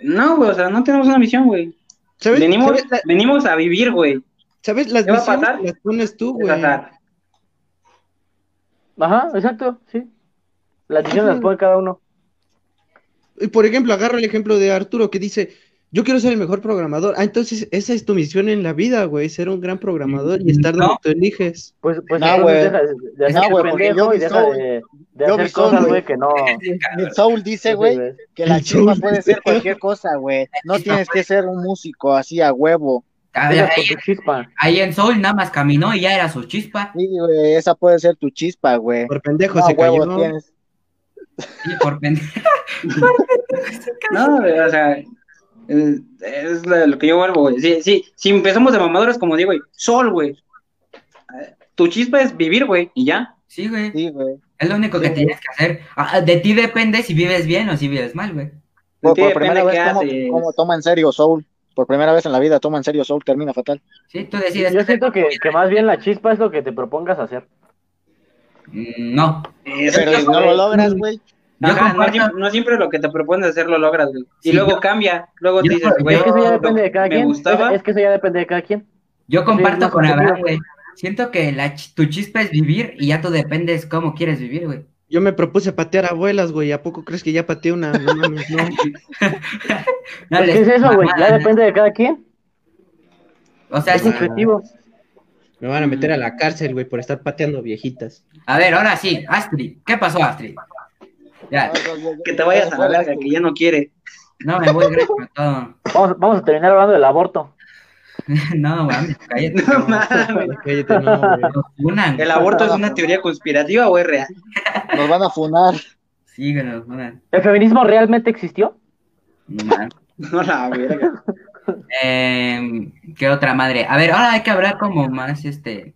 no, güey, o sea, no tenemos una misión, güey. ¿Sabes? Venimos, ¿Sabes? La- venimos a vivir, güey. ¿Sabes? Las ¿Qué va a misiones pasar? las pones tú, güey. ajá, exacto, sí. Las decisiones las pone cada uno. Y por ejemplo, agarro el ejemplo de Arturo que dice, yo quiero ser el mejor programador. Ah, entonces esa es tu misión en la vida, güey, ser un gran programador y estar donde No. tú eliges. Pues, pues No, güey. deja de, No, hacer güey, porque pendejo yo y deja Soul. de, de Yo hacer cosas, güey. que no. Mi Soul dice, güey, que la Soul puede ser cualquier cosa, güey. No tienes que ser un músico así a huevo. Deja con ahí- en Soul nada más caminó y ya era su chispa, Sí, güey, esa puede ser tu chispa, güey. Por pendejo No, se huevo cayó. tienes. sí, por pendejo. No, güey, o sea, es la- lo que yo vuelvo, güey. Sí, sí, si empezamos de mamadores, como digo, güey, sol, güey. Tu chispa es vivir, güey, y ya. Sí, güey, Sí, güey. es lo único que Sí. tienes que hacer. Ah, de ti depende si vives bien o si vives mal, güey. Por, primera vez, ¿cómo, toma en serio Soul? Por primera vez en la vida toma en serio Soul, termina fatal. Sí, tú decides. Yo siento que, que más bien la chispa es lo que te propongas hacer. Mm, No, Pero es, si no lo logras, güey. Yo Ajá, no, comparto- siempre, no siempre lo que te propones hacer lo logras, güey. Y Sí, luego yo- cambia. Luego yo- dices, güey, Es que eso ya no, depende de cada quien. gustaba. Es, que eso ya depende de cada quien. Yo comparto con. Abraham, güey. Siento que la, ch- tu chispa es vivir y ya tú dependes cómo quieres vivir, güey. Yo me propuse patear abuelas, güey. ¿A poco crees que ya pateé una? No no. No ¿Qué es eso, güey? Ya debe de cada quien. O sea, Es sí. subjetivo. Me van a meter a la cárcel, güey, por estar pateando viejitas. A ver, ahora sí, Astrid. ¿Qué pasó, Astrid? Ya, Que te vayas a la verga, que ya no quiere. no me voy gracias a todo. Vamos, vamos a terminar hablando del aborto. No, mames, cállate. No mames. Cállate, no, güey. Nos funan. ¿El aborto es una teoría conspirativa o es real? Nos van a funar. Sí, que nos funan. ¿El feminismo realmente existió? No mames. No, la verga. Eh, ¿Qué otra madre? A ver, ahora hay que hablar como más, este...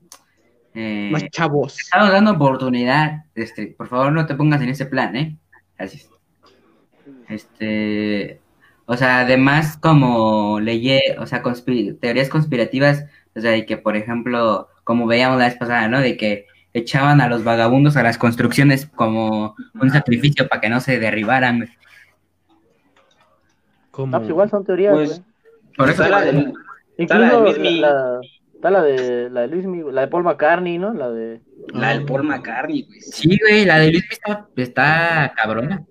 eh, Más chavos. estamos dando oportunidad. Este, por favor, no te pongas en ese plan, ¿eh? Gracias. Este... O sea, además como leye, o sea, teorías conspirativas, o sea, de que, por ejemplo, como veíamos la vez pasada, ¿no? De que echaban a los vagabundos a las construcciones como un sacrificio para que no se derribaran. No, pues igual son teorías, Pues, güey. Por eso, la Incluso la- está la de la de Luis la de Paul McCartney, ¿no? La de la del Paul McCartney, güey. sí, güey, la de Luis está, está cabrona.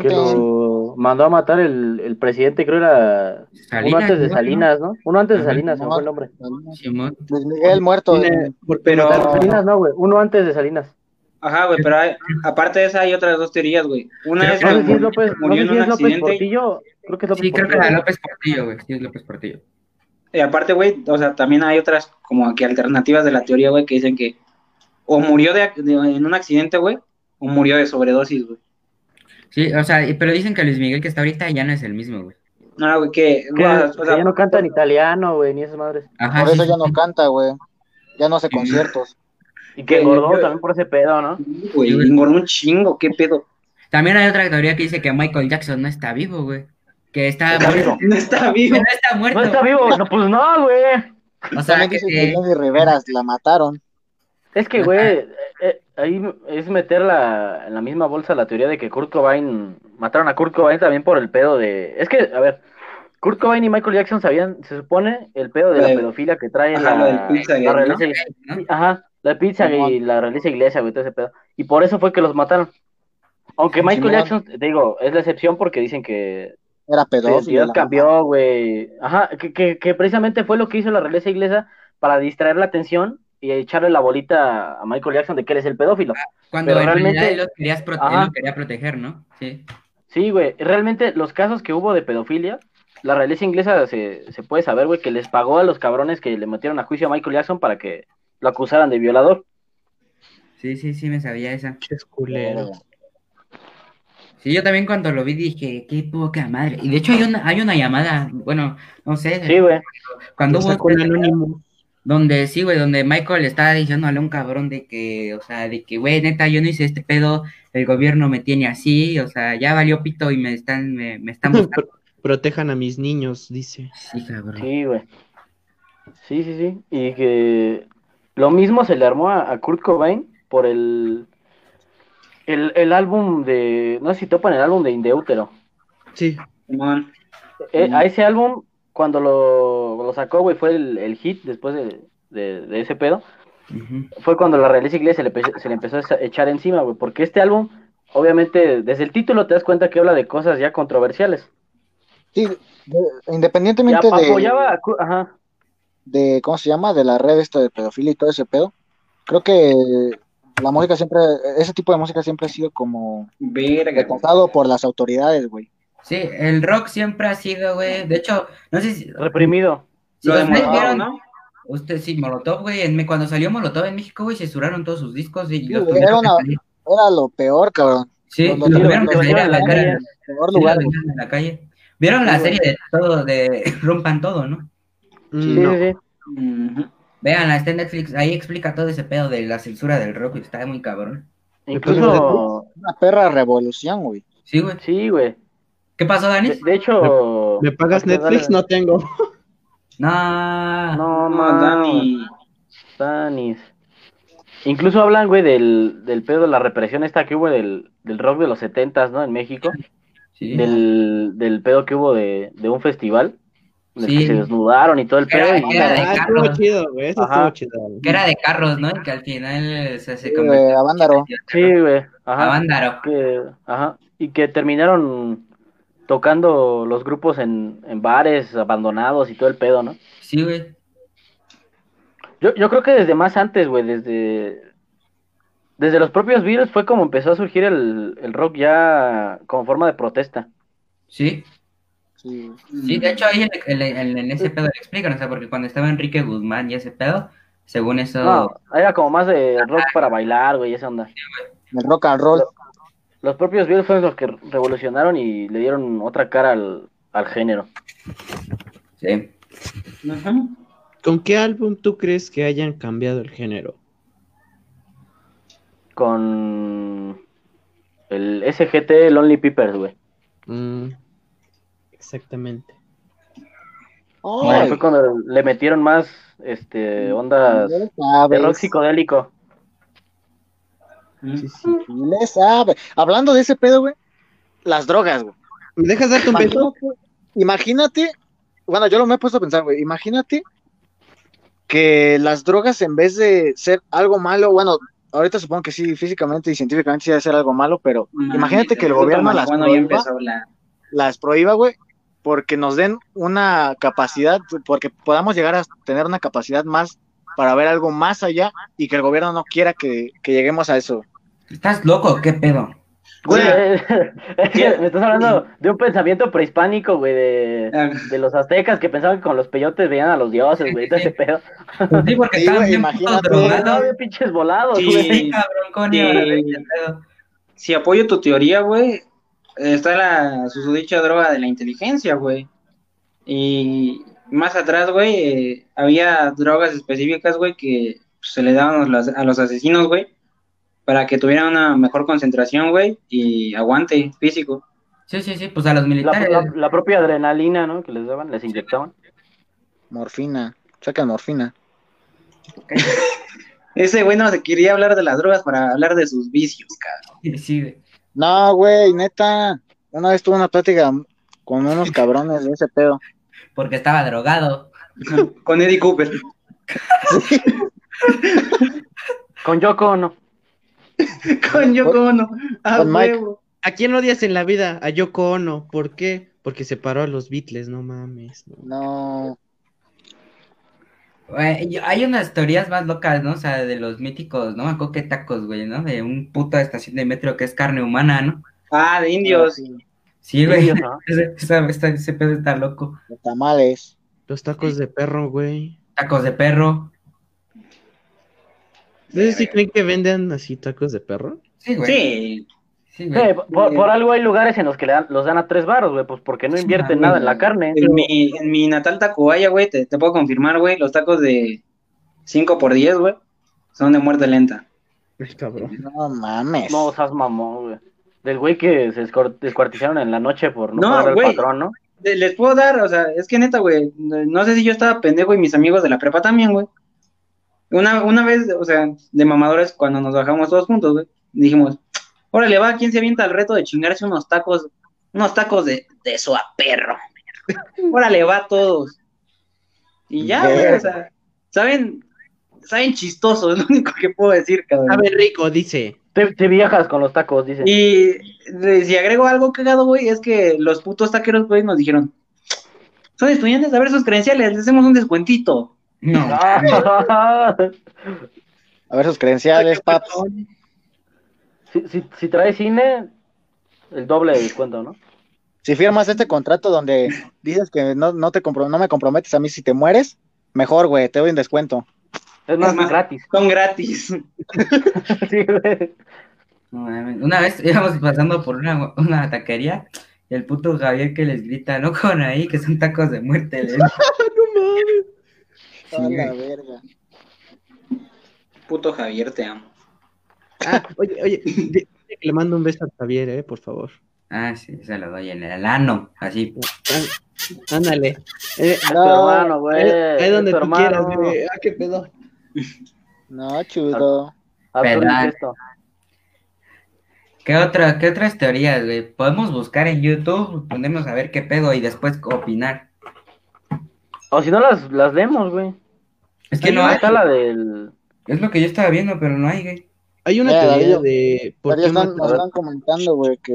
que lo mandó a matar el, el presidente, creo era uno Salinas, antes de ¿no? Salinas, ¿no? Uno antes de. Salinas, me fue el nombre. Simón. Luis Miguel muerto. Tiene- Pero- Salinas no, güey, uno antes de Salinas. Ajá, güey, pero hay- aparte de esa hay otras dos teorías, güey. Una Pero es No que sé si es López, no murió sé en si un es López accidente. Portillo, creo que es López Sí, creo que era López Portillo, güey. Sí, es López Portillo. Y aparte, güey, o sea, también hay otras como que alternativas de la teoría, güey, que dicen que o murió de, de- en un accidente, güey, o murió de sobredosis, güey. Sí, o sea, pero dicen que Luis Miguel que está ahorita ya no es el mismo, güey. No, güey, que, Que, o sea, que ya no canta en italiano, güey, ni esas madres. Ajá, Por sí, eso ya no canta, güey. Ya no hace conciertos. Y que engordó también por ese pedo, ¿no? güey. engordó un chingo, qué pedo. También hay otra teoría que dice que Michael Jackson no está vivo, güey. Que está, Está muerto. vivo. No está vivo. no está muerto. No está vivo, no, pues no, güey. O sea, También que, que- Lenny Riveras la mataron. Es que, güey, eh, eh, ahí es meter la, en la misma bolsa la teoría de que Kurt Cobain, mataron a Kurt Cobain también por el pedo de... Es que, a ver, Kurt Cobain y Michael Jackson sabían, se supone, el pedo de la pedofilia que trae ajá, del la, Pizzagate, la ¿no? realiza- ¿no? Ajá, la pizza y la realiza iglesia, güey, todo ese pedo. Y por eso fue que los mataron. Aunque Michael. Jackson, te digo, es la excepción porque dicen que Era pedófilo. la cambió, güey. Ajá, que, que, que precisamente fue lo que hizo la realeza inglesa para distraer la atención y echarle la bolita a Michael Jackson de que él es el pedófilo. cuando pero en realmente- él lo, querías prote- él Ajá. lo quería proteger, ¿no? Sí. Sí, güey. Realmente los casos que hubo de pedofilia, la realeza inglesa se, se puede saber, güey, que les pagó a los cabrones que le metieron a juicio a Michael Jackson para que lo acusaran de violador. Sí, sí, sí, me sabía esa. Qué culero. Sí, yo también cuando lo vi dije, qué poca madre. Y de hecho hay una, hay una llamada, bueno, no sé, Sí, güey. cuando hubo el anónimo. Donde sí, güey, donde Michael estaba diciéndole a un cabrón de que, o sea, de que, güey, neta, yo no hice este pedo, el gobierno me tiene así, o sea, ya valió pito y me están, me, me están buscando. Protejan a mis niños, dice. Sí, cabrón. Sí, güey. Sí, sí, sí. Y que lo mismo se le armó a, a Kurt Cobain por el, el, el álbum de, no sé si topan el álbum de Indeútero. Sí. Eh, a ese álbum, cuando lo, lo sacó, güey, fue el, el hit después de, de, de ese pedo. Fue cuando la realeza inglesa se le, se le empezó a echar encima, güey. Porque este álbum, obviamente, desde el título te das cuenta que habla de cosas ya controversiales. Sí, de- Ya independientemente de, apoyaba a ajá. de, ¿cómo se llama? De la red esta de pedofilia y todo ese pedo, creo que la música siempre, ese tipo de música siempre ha sido como rechazado por las autoridades, güey. Sí, el rock siempre ha sido, güey, de hecho, no sé si, Reprimido. si Lo de Molotov, vieron, ¿no? usted sí, Molotov, güey, en- cuando salió Molotov en México, güey, censuraron todos sus discos y Sí, los güey, tuvieron era una- lo peor, cabrón. Sí, los- los los- tuvieron que salir a la peor Sí, lugar, en la calle. ¿Vieron la Sí, serie de todo, de Rompan Todo, no? Mm, Sí, no. sí, sí. Ujú. Vean, está en Netflix, ahí explica todo ese pedo de la censura del rock, y está muy cabrón. Incluso, Una perra revolución, güey. Sí, güey. sí, güey. ¿Qué pasó, Dani? de hecho, ¿Me pagas Netflix? No tengo. No. No, No, no, Dani. Danis. Incluso hablan, güey, del, del pedo de la represión esta que hubo del, del rock de los setentas, ¿no? En México. Sí. Del, del pedo que hubo de, de un festival. En el Sí. que se desnudaron y todo el pedo. Era- y- era de Ah, carros. chido, güey. Eso estuvo chido. Que era de carros, ¿no? Y que al final se, se Sí, convirtió güey, a Vándaro. Sí, güey. Ajá. Vándaro. que, ajá, y que terminaron tocando los grupos en, en bares abandonados y todo el pedo, ¿no? Sí, güey. Yo, yo creo que desde más antes, güey, desde, desde los propios Beatles fue como empezó a surgir el, el rock ya como forma de protesta. Sí. Sí. Sí, de hecho ahí en, en- en- en ese pedo le explican, o sea, porque cuando estaba Enrique Guzmán y ese pedo, según eso, No, era como más de rock para bailar, güey, esa onda. El rock and roll. Los propios Beatles fueron los que revolucionaron y le dieron otra cara al, al género. sí. ¿Con qué álbum tú crees que hayan cambiado el género? Con el SGT Lonely Peppers, güey. Mm, exactamente. Bueno, Ay, fue cuando le metieron más este ondas de rock psicodélico. Sí, sí. le sabe. Hablando de ese pedo, güey, las drogas, güey. ¿Me dejas darte un beso? Imagínate, bueno, yo lo me he puesto a pensar, güey, imagínate que las drogas en vez de ser algo malo, bueno, ahorita supongo que sí, físicamente y científicamente sí debe ser algo malo, pero imagínate que el gobierno las prohíba, las prohíba, güey, porque nos den una capacidad, porque podamos llegar a tener una capacidad más para ver algo más allá y que el gobierno no quiera que, que lleguemos a eso. ¿Estás loco? ¿Qué pedo? Güey, sea, es que me estás hablando de un pensamiento prehispánico, güey, de, Ah, de los aztecas que pensaban que con los peyotes veían a los dioses, güey, todo ese pedo. Pues sí, porque Sí, estaban güey, bien drogados. Pinches volados, Sí. güey. Sí, cabrón, ¿cómo iban a ver Sí. Si apoyo tu teoría, güey, está la susodicha droga de la inteligencia, güey. Y más atrás, güey, eh, había drogas específicas, güey, que se le daban a los, a los asesinos, güey, para que tuvieran una mejor concentración, güey, y aguante físico. Sí, sí, sí, pues a los La, militares. la- la propia adrenalina, ¿no? Que les daban, les inyectaban. Morfina, sacan morfina. Ese güey no se quería hablar de las drogas para hablar de sus vicios, cabrón. Sí, güey. No, güey, neta, una vez tuve una plática con unos cabrones de ese pedo. Porque estaba drogado. Con Eddie Cooper. Con Yoko, Ono. Con Yoko Ono. A Con Mike. ¿A quién odias en la vida? A Yoko Ono. ¿Por qué? Porque separó a los Beatles, no mames. no. No, Yo- hay unas teorías más locas, ¿no? O sea, de los míticos, ¿no? Que tacos, güey, ¿no? De un puta estación de metro que es carne humana, ¿no? Ah, de indios. Sí, güey. Indios, ¿no? Ese, esta- ese pedo está loco. los tamales. Los tacos de perro, güey. Tacos de perro. ¿Ustedes sí creen que venden así tacos de perro? Sí, güey. Sí. Sí, Sí, güey. por, por algo hay lugares en los que le dan- los dan a tres baros, güey, pues porque no invierten nada en la carne. En mi, en mi natal Tacubaya, güey, te, te puedo confirmar, güey, los tacos de 5 por 10, güey, son de muerte lenta. Cabrón. No mames. No, seas mamón, güey. Del güey que se descuartizaron en la noche por no, No, pagar al patrón, ¿no? Les puedo dar, o sea, es que neta, güey, no sé si yo estaba pendejo y mis amigos de la prepa también, güey. Una, una vez, o sea, de mamadores, cuando nos bajamos todos juntos, güey, dijimos, órale, va, ¿quién se avienta el reto de chingarse unos tacos, unos tacos de, de su perro? órale, va todos. Y ya, güey, o sea, ¿saben? Saben chistosos, es lo único que puedo decir, cabrón. Sabe rico, dice. Te, te viajas con los tacos, dice. Y si agrego algo cagado, güey, es que los putos taqueros, güey, nos dijeron, son estudiantes, a ver sus credenciales, les hacemos un descuentito. No. A ver sus credenciales, paps. Si, si, si traes cine, el doble de descuento, ¿no? Si firmas este contrato donde dices que no, no, te compro- no me comprometes a mí si te mueres, mejor, güey, te doy un descuento. Es más, Es más, gratis. Son gratis. Sí, güey. No mames. Una vez íbamos pasando por una, una taquería y el puto Javier que les grita, no con ahí, que son tacos de muerte. les- A la verga. Puto Javier, te amo. Ah, oye, oye, que le mando un beso a Javier, eh, por favor. Ah, sí, se lo doy en el ano, así. Ah, Ándale. Eh, No, hermano, güey. es donde tú hermano. quieras, güey. Ah, qué pedo. No, chudo. esto. ¿Qué, otra, ¿Qué otras teorías, güey? Podemos buscar en YouTube, ponemos a ver qué pedo y después opinar. O si no, las, las leemos, güey. Es que Ahí no hay. está la del... Es lo que yo estaba viendo, pero no hay, güey. Hay una Eh, teoría Darío, de por qué están, nos están comentando, güey, que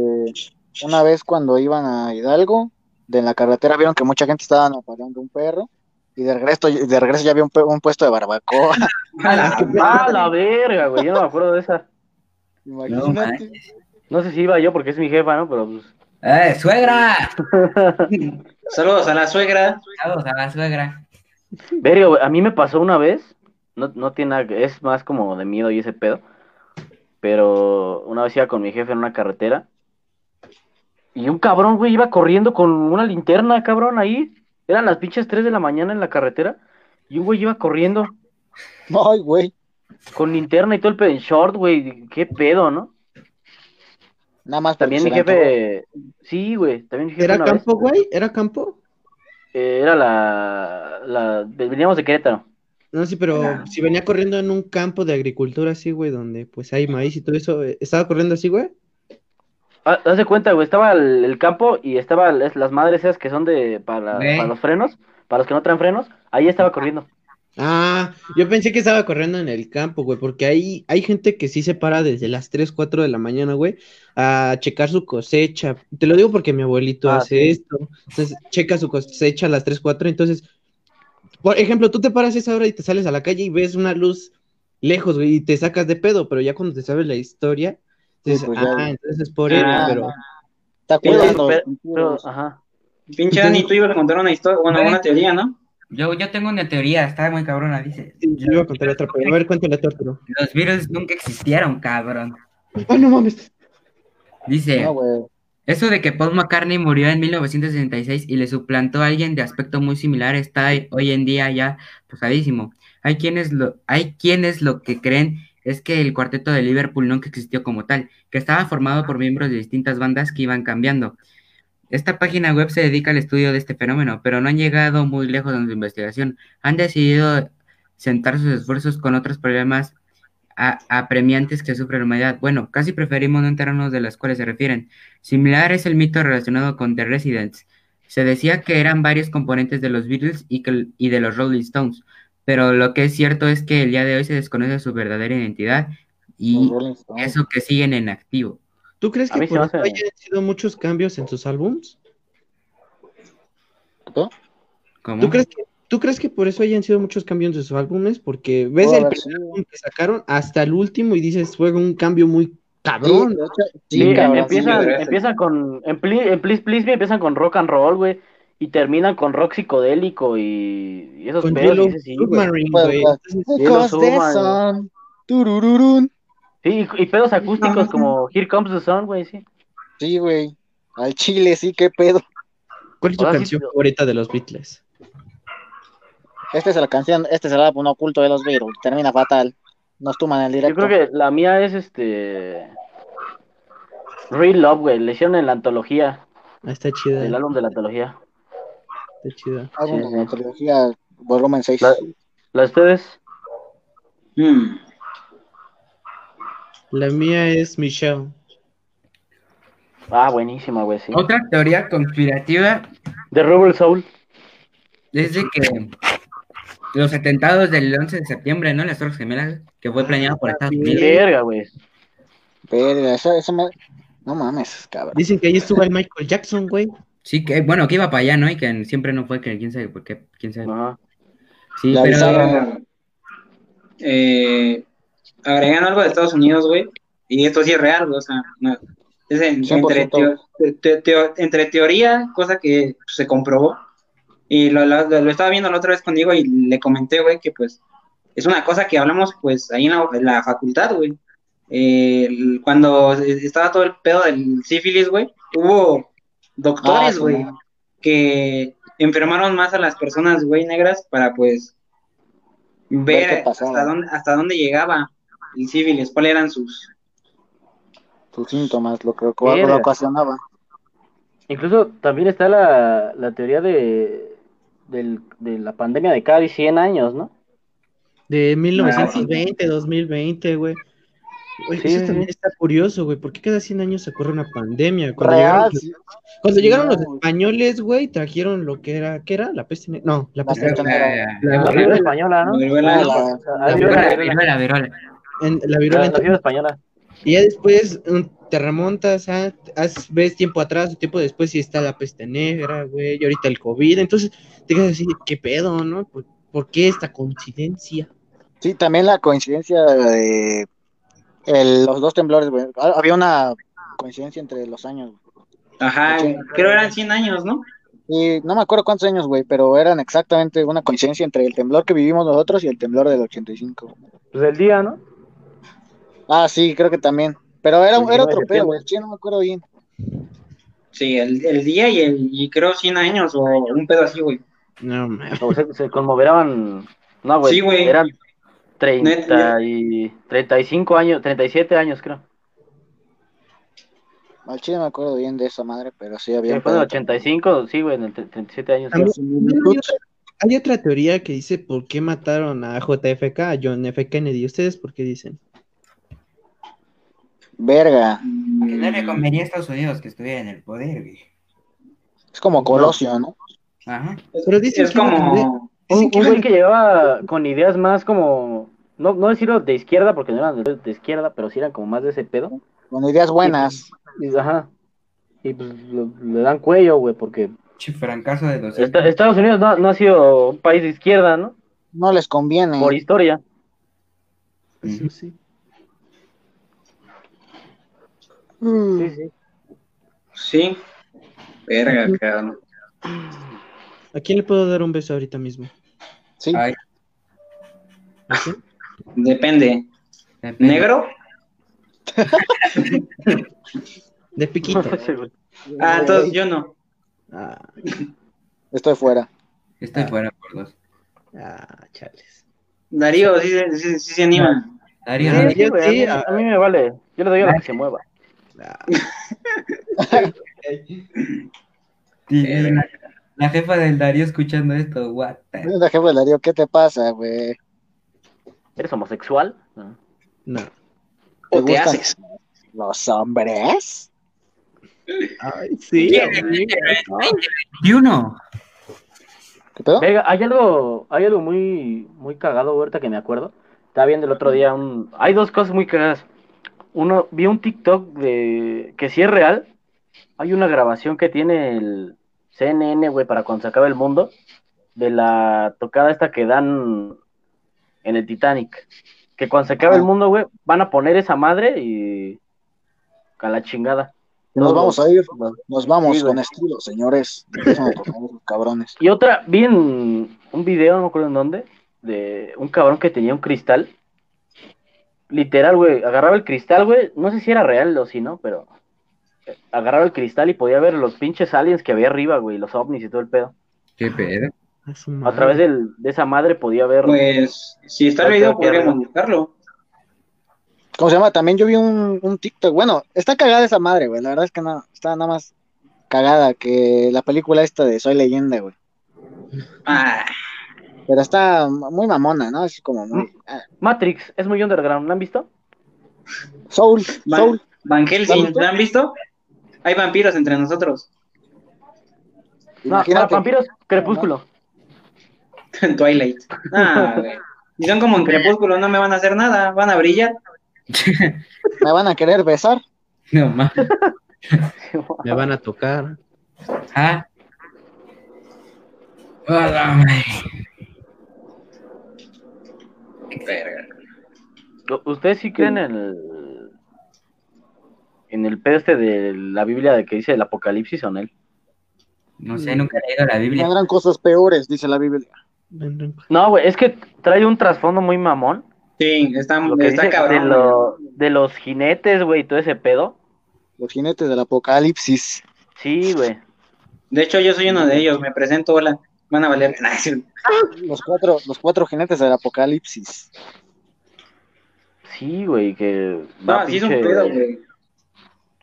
una vez cuando iban a Hidalgo, de la carretera vieron que mucha gente estaba apagando un perro y de regreso, de regreso ya había un, un puesto de barbacoa. Ah, la verga, güey. Yo no me acuerdo de esa. No Imagínate. manches. No sé si iba yo porque es mi jefa, ¿no? Pero pues... ¡Eh, suegra! Saludos a la suegra. Saludos a la suegra. Verga, güey, a mí me pasó una vez, no, no tiene nada es más como de miedo y ese pedo, pero una vez iba con mi jefe en una carretera y un cabrón, güey, iba corriendo con una linterna, cabrón, ahí, eran las pinches 3 de la mañana en la carretera y un güey iba corriendo Ay, güey. con linterna y todo el pedo en short, güey, qué pedo, ¿no? Nada más También mi jefe, sí, güey, también mi jefe ¿Era vez, campo, güey? ¿Era campo? eh, era la, la, veníamos de Querétaro. No, sí, pero Era- si venía corriendo en un campo de agricultura así, güey, donde pues hay maíz y todo eso, eh, ¿estaba corriendo así, güey? Ah, Haz de cuenta, güey, estaba el, el campo y estaba es- las madres esas que son de para, para los frenos, para los que no traen frenos, ahí estaba corriendo. Ah, yo pensé que estaba corriendo en el campo, güey, porque hay, hay gente que sí se para desde las 3, 4 de la mañana, güey, a checar su cosecha. Te lo digo porque mi abuelito Ah, hace sí. esto. Entonces, checa su cosecha a las 3, 4. Entonces, por ejemplo, tú te paras esa hora y te sales a la calle y ves una luz lejos, güey, y te sacas de pedo, pero ya cuando te sabes la historia, dices, pues ya, ah, entonces es por Ah, él, no. pero... Está cuidando. pero- pero- ajá. Pinche Dani, tú ibas a contar una historia, bueno, una teoría, ¿no? Yo, yo tengo una teoría, está muy cabrona, dice. Sí, yo iba a contar otra, pero a ver, cuéntale Arturo. Los virus nunca existieron, cabrón. ¡Ah, no mames! Dice, No, güey. Eso de que Paul McCartney murió en 1966 y le suplantó a alguien de aspecto muy similar está hoy en día ya posadísimo. Hay quienes lo, hay quienes lo que creen es que el cuarteto de Liverpool nunca existió como tal, que estaba formado por miembros de distintas bandas que iban cambiando. Esta página web se dedica al estudio de este fenómeno, pero no han llegado muy lejos en su investigación. Han decidido sentar sus esfuerzos con otros problemas apremiantes que sufre la humanidad. Bueno, casi preferimos no enterarnos de las cuales se refieren. Similar es el mito relacionado con The Residents. Se decía que eran varios componentes de los Beatles y, que- y de los Rolling Stones, pero lo que es cierto es que el día de hoy se desconoce su verdadera identidad y eso que siguen en activo. ¿Tú crees que por hace- hayan sido muchos cambios en sus álbums? ¿Tú? ¿Cómo? ¿Tú crees que, ¿Tú crees que por eso hayan sido muchos cambios en sus álbumes? Porque ves Pudo el primer álbum que sacaron hasta el último y dices, fue un cambio muy cabrón. de Sí, sí, cabrón. empiezan, sí, empiezan con, en, Pli- en Please Please Me empiezan con rock and roll, güey, y terminan con rock psicodélico y, y esos Con pedos. Submarine, güey. turururun. Sí, y, y pedos acústicos como Here Comes the Sun, güey, sí. Sí, güey. Al chile, sí, qué pedo. ¿Cuál es tu canción favorita de los Beatles? Esta es la canción, este es el álbum oculto de los Beatles. Termina fatal. Nos tuman el Yo directo. creo que la mía es este... Real Love, güey, le hicieron en la antología, Ah, está chida. el álbum de la antología. Está chida. Álbum sí, de la sí. trilogía, volumen 6. La, ¿La de ustedes? Mm. La mía es Michelle. Ah, buenísima, güey, sí. Otra teoría conspirativa De Rebel Soul. es de que los atentados del 11 de septiembre, ¿no? Las Torres Gemelas, que fue planeado por Estados Unidos. Verga, güey. Verga, eso, eso me... No mames, cabrón. Dicen que ahí estuvo el Michael Jackson, güey. Sí, que bueno, que iba para allá, ¿no? Y que siempre no fue, que quién sabe por qué, quién sabe. Ajá. Sí, La pero avisaron. Eh, agregan algo de Estados Unidos, güey, y esto sí es real, güey, o sea, no, es en- 100%. entre, teo- te- teo- entre teoría, cosa que se comprobó, y lo, lo- lo estaba viendo la otra vez conmigo y le comenté, güey, que pues es una cosa que hablamos pues ahí en la, en la facultad, güey. Eh, cuando estaba todo el pedo del sífilis, güey, hubo doctores, Ah, sí, güey, que enfermaron más a las personas, güey, negras para pues Ver hasta dónde, hasta dónde llegaba el sífilis, cuáles eran sus... Sus síntomas, lo que lo, lo ocasionaba. Incluso también está la, la teoría de, del- de la pandemia de cada 100 años, ¿no? De 1920, 2020, güey. Oye, Sí, eso también está curioso, güey, porque cada 100 años se ocurre una pandemia. Cuando Real, llegaron, sí. cuando llegaron los No, güey. españoles, güey, trajeron lo que era, ¿qué era? La peste negra. No, la peste negra. La, La fiebre española, ¿no? La viruela, Ah, ¿no? la- Ah, la viruela, Viruela, viruela. viruela, viruela. la viruela. española. Y ya después te remontas, ah, haz- ves tiempo atrás, tiempo después y está la peste negra, güey, y ahorita el COVID. Entonces te quedas así, ¿qué pedo, no? ¿Por, por qué esta coincidencia? Sí, también la coincidencia de el- los dos temblores, güey. Había una coincidencia entre los años. güey. Ajá, creo eran 100 años, ¿no? Y no me acuerdo cuántos años, güey, pero eran exactamente una coincidencia entre el temblor que vivimos nosotros y el temblor del 85. Pues el día, ¿no? Ah, sí, creo que también. Pero era, era 19 de otro pedo, güey. Sí, no me acuerdo bien. Sí, el, el día y, el, y creo 100 años o un pedo así, güey. No, mames. O se, se conmoveraban. No, güey. Sí, güey. Eran 30 Neta. y 35 años, 37 años, creo. Al chile me acuerdo bien de esa madre, pero sí había Sí, fue en el pedo. 85, sí, güey, en el tre- 37 años. Hay, otra, hay otra teoría que dice por qué mataron a JFK, a John F. Kennedy. ¿Ustedes por qué dicen? Verga. Que no le convenía a Estados Unidos que estuviera en el poder, güey. Es como Colosio, ¿no? Ajá. Pero dicen Es como... Un, Dicen un que güey que llegaba con ideas más como. No, no decirlo de izquierda, porque no eran de, de izquierda, pero sí eran como más de ese pedo. Con ideas buenas. Y, ajá. Y pues lo- le dan cuello, güey, porque Che, francazo de 200. Esta- Estados Unidos no, no ha sido un país de izquierda, ¿no? No les conviene. Por historia. Eso sí. Mm. Sí, sí. Sí. Verga, cabrón. ¿A quién le puedo dar un beso ahorita mismo? Sí. Ay, ¿A quién? Depende. depende. ¿Negro? De piquito. Ah, entonces yo no. Ah, Estoy fuera. Estoy fuera por dos. ah, chales. Darío, sí, se- sí, sí se anima. Darío, Sí, no, sí, güey, a, mí, sí, a mí me vale. Yo le doy a la que se mueva. Ah. La, la jefa del Darío escuchando esto, what the- Mira, jefe Darío, ¿qué te pasa, güey? ¿Eres homosexual? No. No. ¿O te gustan haces? los hombres? Ay, sí. ¿Y uno? ¿Qué pedo? Venga, hay algo, hay algo muy, muy cagado ahorita que me acuerdo. Estaba viendo el otro día un... Hay dos cosas muy cagadas. Uno, vi un TikTok de que si es real, hay una grabación que tiene el CNN, güey, para cuando se acabe el mundo, de la tocada esta que dan en el Titanic. Que cuando se acabe el mundo, güey, van a poner esa madre y... a la chingada. Nos vamos a ir. Nos vamos Sí, con estilo, señores. Cabrones. Y otra, vi en un video, no me acuerdo en dónde, de un cabrón que tenía un cristal. Literal, güey, agarraba el cristal, güey, no sé si era real o si no, pero agarraba el cristal y podía ver los pinches aliens que había arriba, güey, los ovnis y todo el pedo. ¿Qué pedo? A través del- de esa madre podía ver... Pues, si está leído, arriba. podríamos buscarlo. ¿Cómo se llama? También yo vi un, un TikTok. Bueno, está cagada esa madre, güey. La verdad es que no, está nada más cagada que la película esta de Soy Leyenda, güey. Ah, Pero está muy mamona, ¿no? Es como muy... ah, Matrix, es muy underground, ¿la han visto? Soul, Van, Soul. Van Helsing, visto? ¿la han visto? Hay vampiros entre nosotros. No, Imagínate. vampiros, crepúsculo. En Twilight. Ah, güey. Y son como en crepúsculo, no me van a hacer nada, van a brillar. Me van a querer besar. No más. Me van a tocar. Ah. Hola. Verga. ¿Ustedes sí creen en el... en el pedo este de la Biblia de que dice el apocalipsis o en él? No sé, nunca he leído la Biblia. Vendrán cosas peores, dice la Biblia. No, güey, es que trae un trasfondo muy mamón. Sí, está, Lo que está dice cabrón. de, lo- de los jinetes, güey, y todo ese pedo. Los jinetes del apocalipsis. Sí, güey. De hecho, yo soy uno de ellos, me presento, hola. Van a valer. Los cuatro, los cuatro jinetes del apocalipsis. Sí, güey, que. No, va sí es un pedo, güey.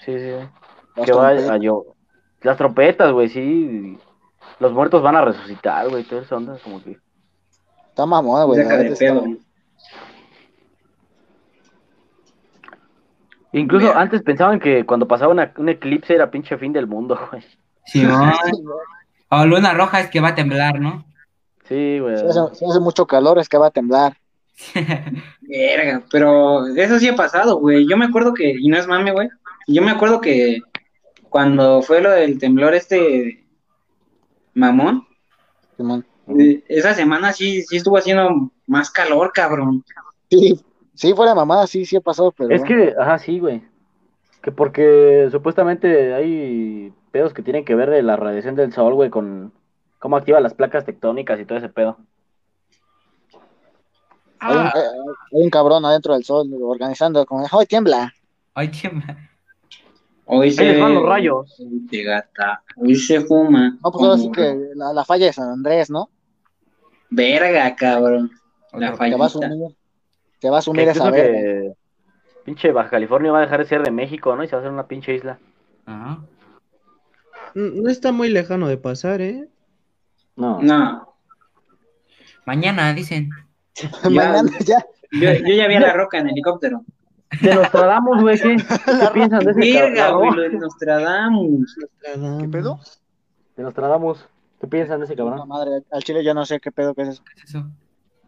Sí, sí. Las Que va trompetas. a yo. Las trompetas, güey, sí. Los muertos van a resucitar, güey, todo eso onda, como que. Está mamona, güey. Incluso antes pensaban que cuando pasaba una- un eclipse era pinche fin del mundo, güey. Simón. O luna roja es que va a temblar, ¿no? Sí, güey. Si hace, si hace mucho calor es que va a temblar. Verga, pero eso sí ha pasado, güey. Yo me acuerdo que, y no es mame, güey. Yo me acuerdo que cuando fue lo del temblor este mamón, Simón. eh, esa semana sí, sí estuvo haciendo más calor, cabrón. Sí, sí, fuera mamada, sí, sí ha pasado, pero. Es que, ajá, sí, güey. Que porque supuestamente hay pedos que tienen que ver de la radiación del sol, güey, con cómo activa las placas tectónicas y todo ese pedo. Hay, un, Ah, eh, hay un cabrón adentro del sol organizando, como, ¡ay, tiembla! ay, tiembla. Hoy se les van los rayos. de gata, hoy se fuma. No, pues ahora sí que la, la falla de San Andrés, ¿no? Verga, cabrón. La Otro- Se va a fallita. sumir. Se va a sumir esa verga. que pinche Baja California va a dejar de ser de México, ¿no? Y se va a hacer una pinche isla. Ajá. No está muy lejano de pasar, ¿eh? No. No, Mañana, dicen. ya- Mañana ya. yo, yo ya vi a la roca en helicóptero. De Nostradamus, güey, ¿qué? ¿Qué piensan de ese Verga, cabrón? güey, lo de Nostradamus. ¿Qué pedo? De Nostradamus. ¿Qué piensan de ese cabrón? madre, al chile ya no sé qué pedo que es eso. ¿Qué es eso?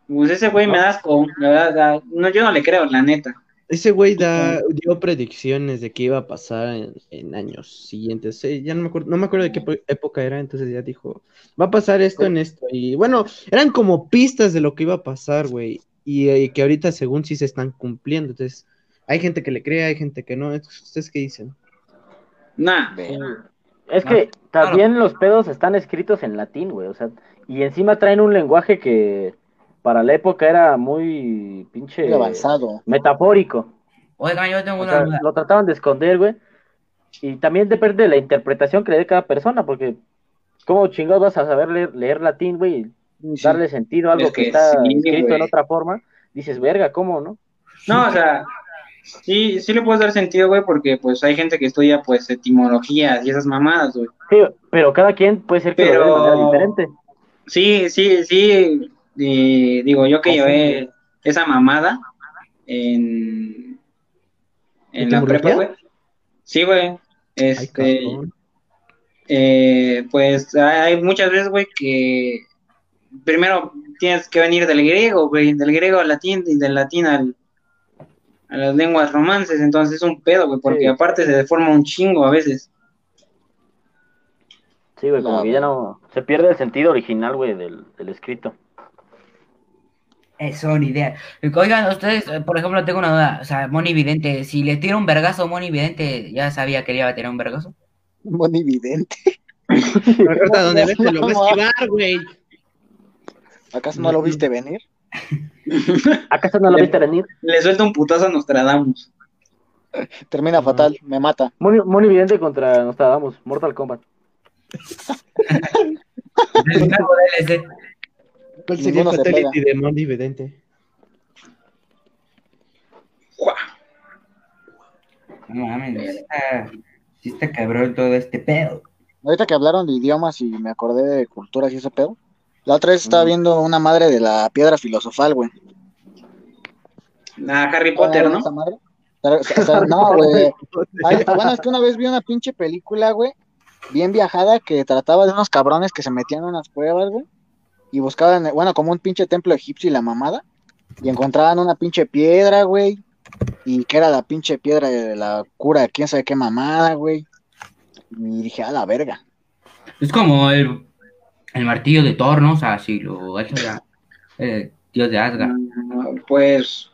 Pues ese güey me da asco, la verdad, da- no, yo no le creo, la neta. Ese güey da, dio predicciones de qué iba a pasar en, en años siguientes. Eh, ya no me acuerdo, no me acuerdo de qué po- época era, entonces ya dijo, va a pasar esto en esto. Y bueno, eran como pistas de lo que iba a pasar, güey. Y, eh, que ahorita según sí se están cumpliendo. Entonces, hay gente que le cree, hay gente que no. ¿Ustedes qué dicen? Nah, Es que también los pedos están escritos en latín, güey. O sea, y encima traen un lenguaje que para la época era muy pinche Muy avanzado. metafórico. Oigan, yo tengo O una sea, lo trataban de esconder, güey. Y también depende de la interpretación que le dé cada persona, porque ¿cómo chingados vas a saber leer, leer latín, güey? y Darle sentido a algo Es que, que está sí, escrito güey. en otra forma. Dices, verga, ¿cómo, no? no, o sea, sí, sí le puedes dar sentido, güey, porque pues hay gente que estudia pues etimologías y esas mamadas, güey. Sí, pero cada quien puede ser que lo vea de Pero- manera diferente. Sí, sí, sí, digo, yo que llevé esa mamada en, en la prepa, güey. Sí, güey. Ay, Este, cabrón. eh, pues hay muchas veces, güey, que primero tienes que venir del griego, güey, del griego al latín y del latín al, a las lenguas romances, entonces es un pedo, güey, porque Sí. aparte se deforma un chingo a veces. Sí, güey, como No, que ya no... Se pierde el sentido original, güey, del, del escrito. Eso, ni idea. Oigan, ustedes, eh, por ejemplo, tengo una duda. O sea, Moni Vidente, si le tira un vergazo a Moni Vidente, ¿ya sabía que le iba a tirar un vergazo? No importa dónde ves, te lo vas a esquivar, güey. ¿Acaso no lo viste venir? ¿Acaso no lo viste venir? Le suelta un putazo a Nostradamus. Termina fatal, me mata. Muy, muy evidente contra Nostradamus, Mortal Kombat. ¿Cuál sería el fatality de Mondi Vidente? No mames, está, sí está cabrón todo este pedo. Ahorita que hablaron de idiomas y me acordé de culturas y ese pedo. La otra vez estaba viendo una madre de la piedra filosofal, güey. A Harry Potter, ¿no? No, güey. Ay, Bueno, es que una vez vi una pinche película, güey, bien viajada, que trataba de unos cabrones que se metían en unas cuevas, güey, y buscaban, bueno, como un pinche templo egipcio y la mamada, y encontraban una pinche piedra, güey, y que era la pinche piedra de la cura, quién sabe qué mamada, güey. Y dije, a la verga. Es como el, el martillo de Thor, ¿no? O sea, si lo hecho ya. El dios de Asgard. Mm, Pues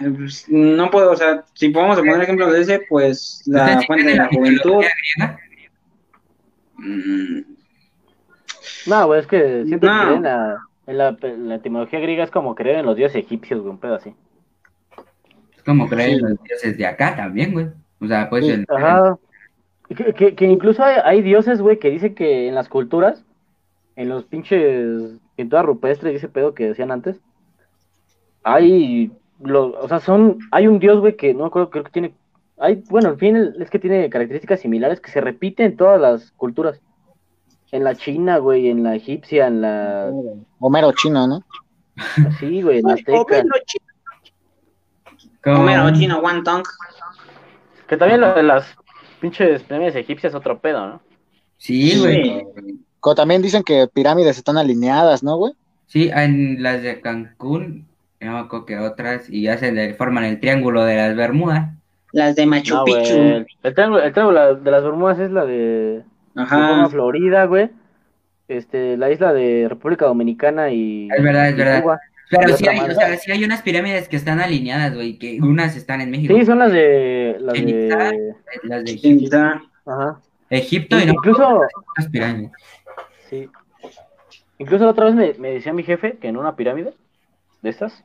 eh, pues, no puedo, o sea, si podemos poner ejemplo de ese, pues la ¿Ustedes fuente de la en juventud. Mm, No, güey, es que siento No. que en la, en la, en la etimología griega es como creer en los dioses egipcios, güey, un pedo así. Es como creer en Sí. los dioses de acá también, güey. O sea, pues Sí, el, Ajá. Que, que, que incluso hay, hay dioses, güey, que dicen que en las culturas, en los pinches pinturas rupestres y ese pedo que decían antes, hay, lo, o sea, son, hay un dios, güey, que no me acuerdo, creo que tiene, hay, bueno, en fin, es que tiene características similares que se repiten en todas las culturas. En la china, güey, en la egipcia, en la, Homero chino, ¿no? sí, güey, en la azteca. como- Homero chino, one tongue. Que también lo de las pinches pirámides egipcias es otro pedo, ¿no? Sí, güey. Como también dicen que pirámides están alineadas, ¿no, güey? Sí, en las de Cancún, no que otras, y hacen, de- forman el triángulo de las Bermudas. Las de Machu No. Picchu. El triángulo, el triángulo de las Bermudas es la de Ajá. Florida, güey. Este, la isla de República Dominicana y. Es verdad, es verdad. Cuba. Pero sí hay, o sea, sí hay unas pirámides que están alineadas, güey, que unas están en México, Sí, son las de. Las de. las de Itzá. Ajá. Egipto y no Incluso. las pirámides. Sí. Incluso la otra vez me, me decía mi jefe que en una pirámide de estas,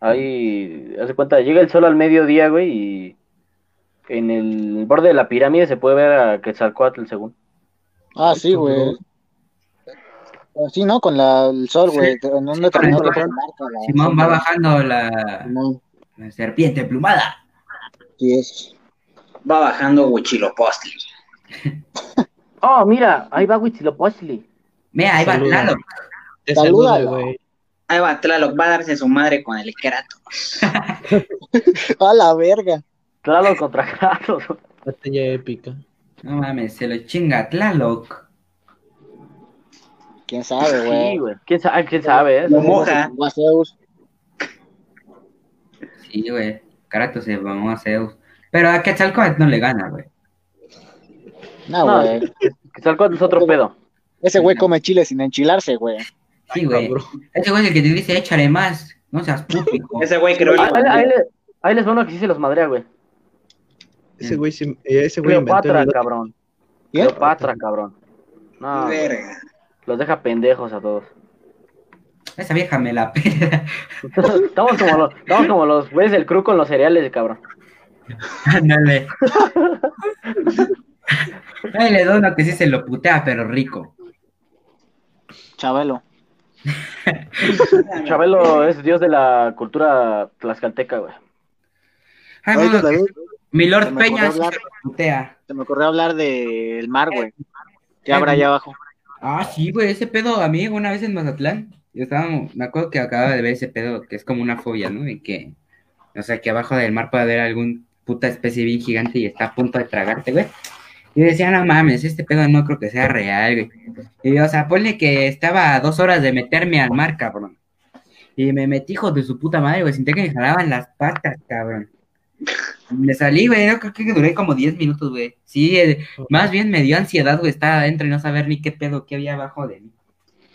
ahí, hace cuenta, llega el sol al mediodía, güey, y en el borde de la pirámide se puede ver a Quetzalcóatl según. Ah, sí, güey. Sí, ¿no? Con la, el sol, güey. En un determinado lugar marca la- Simón va bajando la, serpiente plumada. sí es. Va bajando Huichilopochtli. Oh, mira, ahí va Huitzilopochtli. Mira, ahí va. Tlaloc. Te saluda, güey. Ahí va Tlaloc, va a darse su madre con el Kratos. A la verga. Claro, contra Kratos. Batalla épica. No mames, se lo chinga Tlaloc. ¿Quién sabe, Sí, güey? güey. ¿Quién sabe? ¿Quién sabe? eh? Lo moja. Llegó a Zeus. Sí, güey. Kratos se mamó a Zeus. Pero a Quetzalcóatl no le gana, güey. No, No, güey. Quetzalcóatl es otro pedo. Ese güey come chile sin enchilarse, güey. Sí, güey. Ese güey es el que te dice, échale más. No seas público. Ese güey creo Ahí, ahí- ahí le- ahí les va uno que sí se los madrea, güey. Ese güey, se- eh, ese güey Cleopatra, el... cabrón. ¿Quién? Cleopatra, cabrón. No. Verga. los deja pendejos a todos. Esa vieja me la pela. estamos, como los, estamos como los güeyes del crew con los cereales, cabrón. Ándale. Ahí le doy uno que sí se lo putea, pero rico. Chabelo. Chabelo es dios de la cultura tlaxcalteca, güey. También mi Lord me Peña hablar. se me ocurrió hablar del mar, güey. ¿Qué habrá allá abajo? Ah, sí, güey, ese pedo, amigo, una vez en Mazatlán, yo estaba, me acuerdo que acababa de ver ese pedo, que es como una fobia, ¿no? De que, o sea, que abajo del mar puede haber algún puta especie bien gigante y está a punto de tragarte, güey. Y decía, no mames, este pedo no creo que sea real, güey. Y o sea, ponle que estaba a dos horas de meterme al mar, cabrón. Y me metí, hijo de su puta madre, güey, sentí que me jalaban las patas, cabrón. Me salí, güey, yo creo que duré como 10 minutos, güey. Sí, eh, más bien me dio ansiedad, güey, estar adentro y no saber ni qué pedo, qué había abajo de mí.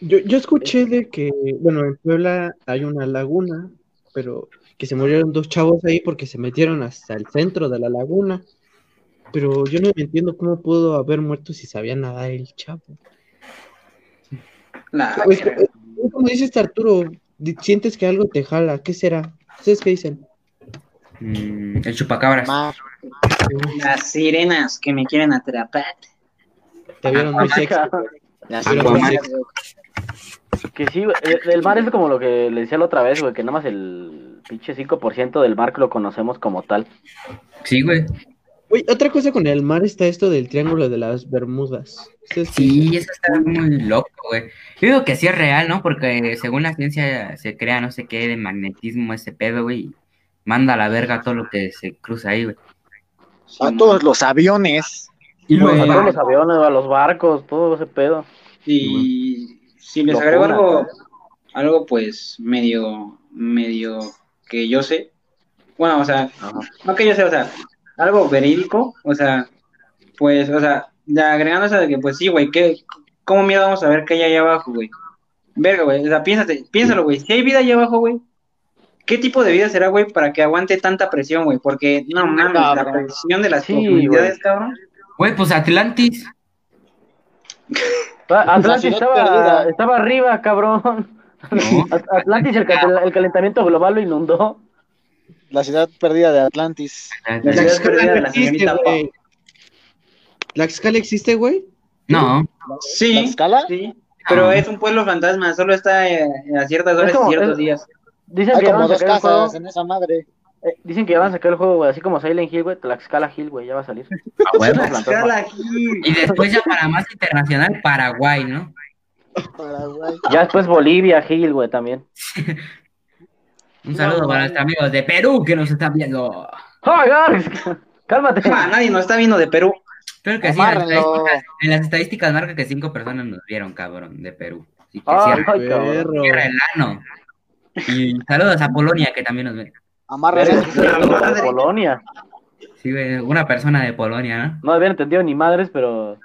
Yo, yo escuché de que, bueno, en Puebla hay una laguna, pero que se murieron dos chavos ahí porque se metieron hasta el centro de la laguna. Pero yo no entiendo cómo pudo haber muerto si sabía nadar el chavo. Eh, como dice este Arturo, sientes que algo te jala, ¿qué será? ¿Ustedes qué dicen? Mm, el chupacabras. Mar. Las sirenas que me quieren atrapar. Te vieron muy sexy. Las Pero sirenas. Que sí, güey. El, el mar es como lo que le decía la otra vez, güey, que nada más el pinche 5% del mar que lo conocemos como tal. Sí, güey. Oye, otra cosa con el mar está esto del triángulo de las Bermudas. Sí, eso está muy loco, güey. Yo digo que sí es real, ¿no? Porque según la ciencia se crea no sé qué de magnetismo ese pedo, güey. Manda a la verga todo lo que se cruza ahí, güey. A todos los aviones. Y a todos los aviones, a los barcos, todo ese pedo. Y si les agrego algo, algo pues medio, medio que yo sé. Bueno, o sea, Ajá. no que yo sé, o sea, algo verídico, o sea, pues, o sea, ya agregando eso de que, pues sí, güey, ¿qué, ¿cómo miedo vamos a ver qué hay allá abajo, güey? Verga, güey, o sea, piénsate, piénsalo, güey, si hay vida allá abajo, güey, ¿qué tipo de vida será, güey, para que aguante tanta presión, güey? Porque, no mames, la presión de las Sí, profundidades, güey. cabrón. Güey, pues Atlantis. Ah, Atlantis estaba, estaba arriba, cabrón. No. Atlantis, el calentamiento global lo inundó. La ciudad perdida de Atlantis. La ciudad perdida de la señorita güey. ¿Tlaxcala existe, güey? No. Sí, ¿Tlaxcala? sí, pero Ah. es un pueblo fantasma, solo está eh, a ciertas horas como- y ciertos es- días. Dicen Hay que como van a dos sacar el juego. casas en esa madre. eh, dicen que ya van a sacar el juego, güey, así como Silent Hill, güey, Tlaxcala Hill, güey, ya va a salir. A huevo. Tlaxcala aquí. Y después ya para más internacional, Paraguay, ¿no? Paraguay. Ya después Bolivia, Hill, güey, también. Un saludo para nuestros amigos de Perú que nos están viendo. ¡Ay, Garx! Cálmate. Ah, nadie nos está viendo de Perú. Creo que sí, en las, estadísticas, en las estadísticas marca que cinco personas nos vieron, cabrón, de Perú. Así que Ay, cierra, cierra el ano. Y saludos a Polonia, que también nos ven. Amarras Verga, el- ¿qué es eso? madre. Polonia. Sí, güey, una persona de Polonia, ¿no? No habían entendido ni madres, pero.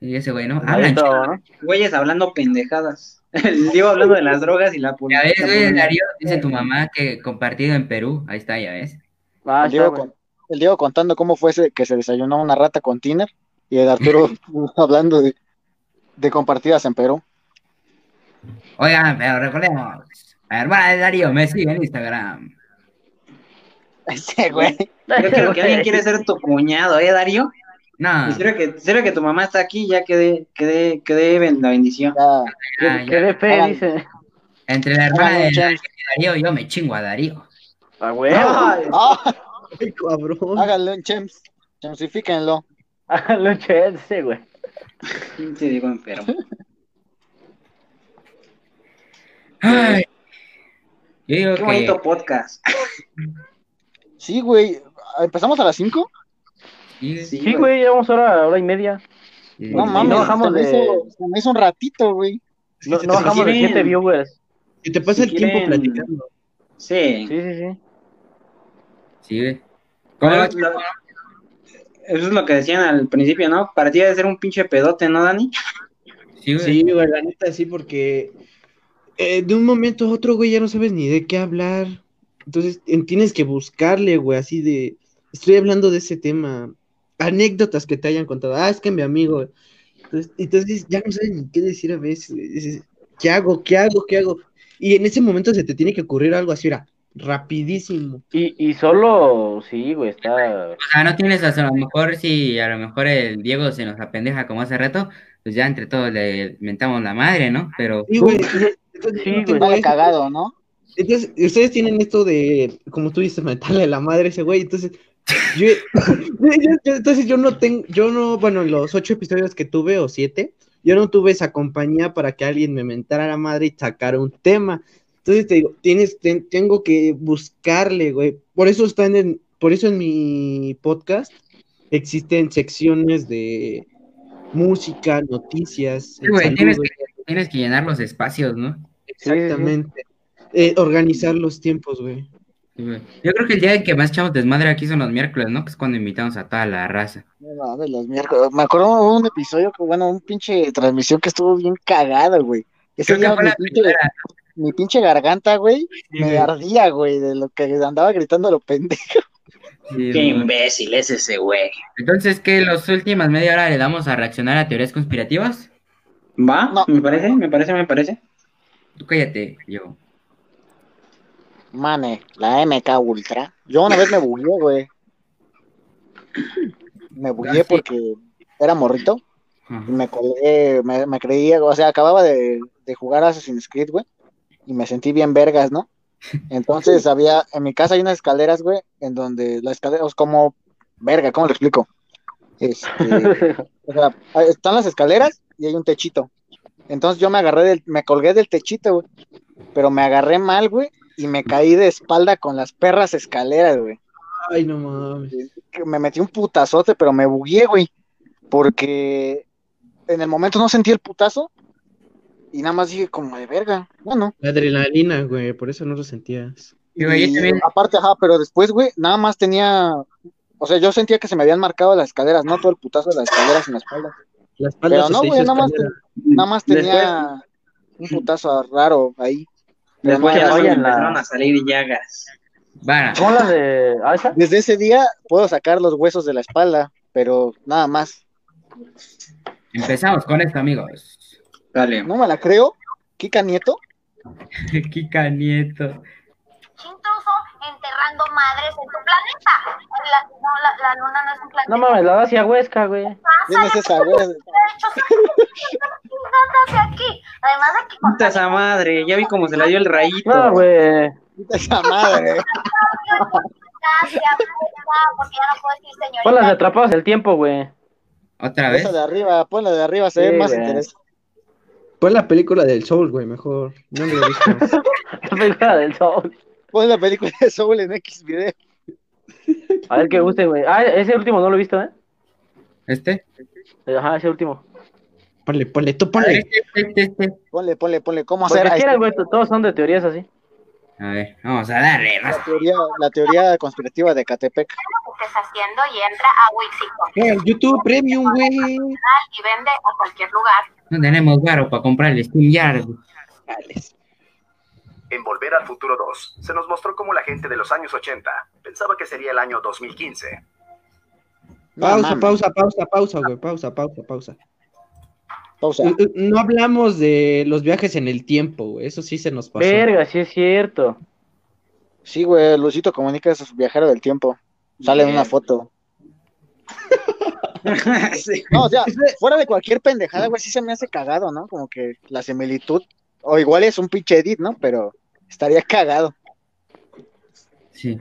Y ese güey, ¿no? Hablan. Güeyes hablando pendejadas. El Diego hablando de las drogas y la Ya política. ves, güey, Darío, dice tu mamá que Ah, compartido en Perú. Ahí está, ya ves. Ah, el, Diego está, güey. con- el Diego contando cómo fue ese- que se desayunó una rata con Tiner y el Arturo hablando de, de compartidas en Perú. Oigan, pero recordemos, la hermana de Darío me sigue en Instagram. Ese güey. Yo creo que alguien quiere ser tu cuñado, ¿eh, Darío? No, Y serio que, serio que tu mamá está aquí, ya quedé, quedé, quedé en la bendición. Ya, ya, Que ya. de fe, Hagan- dice. entre la hermana Háganle de Darío yo me chingo a Darío. A huevo. Ay, ¡Ah! Ay, cabrón. Háganle un chems. Chemsifíquenlo. Háganlo ese, güey. pinche Diego enfermo. Ay, yo digo Qué que bonito podcast. Sí, güey. ¿Empezamos a las 5? Sí, güey, llevamos hora, hora y media. sí, No mames, no bajamos de- hizo, se me hizo un ratito, güey. No, Si no te- bajamos de quieren- 7 viewers. Si te pasa si el tiempo platicando. Sí. Sí, sí, sí. Sí, güey. Eso es lo que decían al principio, ¿no? Para ti debe ser un pinche pedote, ¿no, Dani? Sí, güey. Sí, güey, la neta sí, porque eh, de un momento a otro, güey, ya no sabes ni de qué hablar. Entonces en- tienes que buscarle, güey, así de, estoy hablando de ese tema, anécdotas que te hayan contado. Ah, es que mi amigo. Entonces, entonces ya no sabes ni qué decir a veces. Dices, ¿qué hago? ¿Qué hago? ¿Qué hago? Y en ese momento se te tiene que ocurrir algo así, era rapidísimo. Y, y solo, sí, güey, está. O sea, no tienes, o sea, a lo mejor si a lo mejor el Diego se nos apendeja como hace rato, pues ya entre todos le mentamos la madre, ¿no? Pero Sí, güey. Sí, Entonces, sí, no güey. cagado, ¿no? Entonces, ustedes tienen esto de, como tú dices, meterle a la madre a ese güey. Entonces, yo, yo- yo- entonces yo no tengo, yo no, bueno, en los ocho episodios que tuve, o siete, yo no tuve esa compañía para que alguien me mentara a la madre y sacara un tema. Entonces te digo, tienes, ten- tengo que buscarle, güey. Por eso están en, por eso en mi podcast existen secciones de música, noticias, sí, güey, salud, tienes que, tienes que llenar los espacios, ¿no? exactamente. Eh, organizar los tiempos, güey. Yo creo que el día en que más echamos desmadre aquí son los miércoles, ¿no? Que es cuando invitamos a toda la raza. No mames, los miércoles. Me acuerdo de un episodio que, bueno, un pinche transmisión que estuvo bien cagado, güey. Ese Creo que día fue mi la pinche, primera. mi pinche garganta, güey, Sí, me güey. ardía, güey, de lo que andaba gritando a lo pendejo. Sí, Qué güey. imbécil es ese güey. Entonces, ¿qué? ¿Las últimas media hora le damos a reaccionar a teorías conspirativas? ¿Va? No. Me parece, me parece, me parece. Tú cállate, yo. Mane, la MK Ultra. Yo una vez me bugué, güey. Me bugué porque era morrito. Y me colgué, me, me creía, o sea, acababa de, de jugar Assassin's Creed, güey, y me sentí bien vergas, ¿no? Entonces había, en mi casa hay unas escaleras, güey, en donde la escalera es como, verga, ¿cómo lo explico? Este, o sea, están las escaleras y hay un techito. Entonces yo me agarré del, me colgué del techito, güey, pero me agarré mal, güey, y me caí de espalda con las perras escaleras, güey Ay, no mames. me metí un putazote, pero me bugué, güey. Porque en el momento no sentí el putazo y nada más dije como de verga. Bueno, La adrenalina, güey, por eso no lo sentías. Y también- aparte, ajá, pero después, güey, nada más tenía. O sea, yo sentía que se me habían marcado las escaleras, no todo el putazo de las escaleras en la espalda. La espalda Pero no, güey, nada más, nada más tenía un putazo raro ahí. Después ya la- empezaron a salir llagas. ¿Cómo la de. ¿Ah? Desde ese día puedo sacar los huesos de la espalda, pero nada más. empezamos con esto, amigos. Dale. No me la creo. Kika Nieto. Kika Nieto. Enterrando madres en tu planeta. La, no, la, la luna no es un planeta. No mames, la da hacia Huesca, güey. ¿Quién es esa, güey? De aquí. Además de que Puta esa madre, ya vi cómo se la dio el rayito. No, güey. Esa madre. porque ya no puedo decir señorita. Pon las de atrapados el tiempo, güey. ¿Otra vez? Esa de arriba, ponla de arriba, se Sí, ve más güey. interesante. Pon la película del Soul, güey, mejor. No me lo he visto. La película del sol. Pon la película de Soul en X video. A ver qué guste, güey. Ah, ese último no lo he visto, ¿eh? ¿Este? Ajá, ese último. Ponle, ponle, tú ponle. este, este, este. Ponle, ponle, ponle. ¿Cómo Porque hacer quieran, este- güey, todos son de teorías así. A ver, vamos a darle. la teoría, la teoría conspirativa de Catepec? estés haciendo y entra a Wixico Eh, el YouTube Premium, güey. y vende a cualquier lugar. No tenemos varo para comprar el Steam Yard. En Volver al Futuro 2, se nos mostró cómo la gente de los años 80 pensaba que sería el año 2015. No Pausa, pausa, pausa, pausa, güey. Pausa, pausa, pausa. Pausa. No hablamos de los viajes en el tiempo, güey. Eso sí se nos pasó. Verga, sí es cierto. Sí, güey, Lucito Comunica es viajero del tiempo. Sale en una foto. Sí. No, o sea, fuera de cualquier pendejada, güey, sí se me hace cagado, ¿no? Como que la similitud. O igual es un pinche edit, ¿no? Pero estaría cagado. Sí.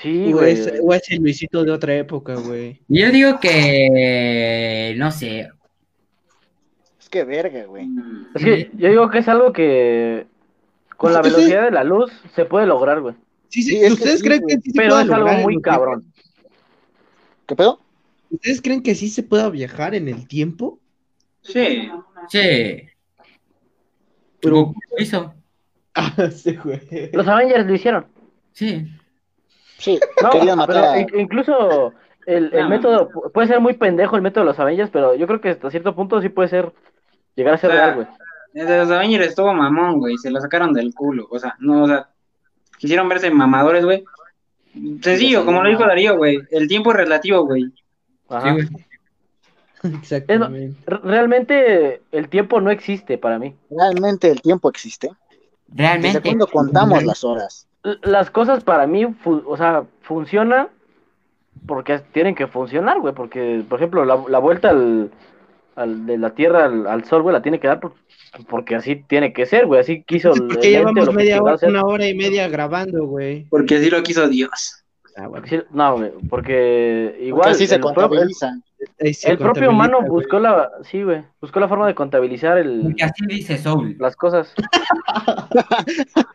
Sí, O güey. es, o es el Luisito de otra época, güey. Yo digo que. No sé. Es que verga, güey. Es que yo digo que es algo que con la velocidad de la luz se puede lograr, güey. Sí, sí, Sí, es que ¿Ustedes creen que sí se Pero es algo muy cabrón. ¿Qué pedo? ¿Ustedes creen que sí se pueda viajar en el tiempo? Sí. Sí. Pero- Goku lo hizo. Ah, sí, güey. Los Avengers lo hicieron. Sí. Sí, No, querían matar pero incluso el, el No. método pu- puede ser muy pendejo el método de los Avengers, pero yo creo que hasta cierto punto sí puede ser llegar a ser O sea, real, güey. El de los Avengers estuvo mamón, güey. Se lo sacaron del culo. O sea, no, o sea, quisieron verse mamadores, güey. Sencillo, como lo dijo Darío, güey. El tiempo es relativo, güey. Ajá. Sí, güey. Exactamente. Re- Realmente el tiempo no existe para mí. Realmente el tiempo existe. ¿Desde Realmente. cuándo contamos las horas? Las cosas para mí, o sea, funcionan porque tienen que funcionar, güey. Porque, por ejemplo, la, la vuelta al, al- de la Tierra al, al Sol, güey, la tiene que dar por- porque así tiene que ser, güey. Así quiso Sí, porque el llevamos media hora, una hora y media grabando, güey. Porque así lo quiso Dios. Ah, bueno. Sí, No, güey, porque Porque igual así se el, el- el propio humano buscó la, sí, güey, buscó la forma de contabilizar el, Porque así dice Soul. las cosas.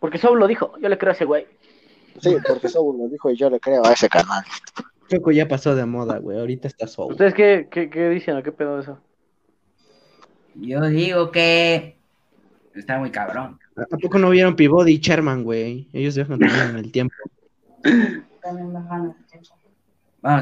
Porque Soul lo dijo, yo le creo a ese güey. Sí, porque eso lo dijo y yo le creo a ese canal. Choco ya pasó de moda, güey. Ahorita está solo. ¿Ustedes qué, qué, qué dicen o qué pedo de eso? Yo digo que. Está muy cabrón. ¿A a poco no vieron Pivot y Sherman, güey? Ellos viajan también en el tiempo.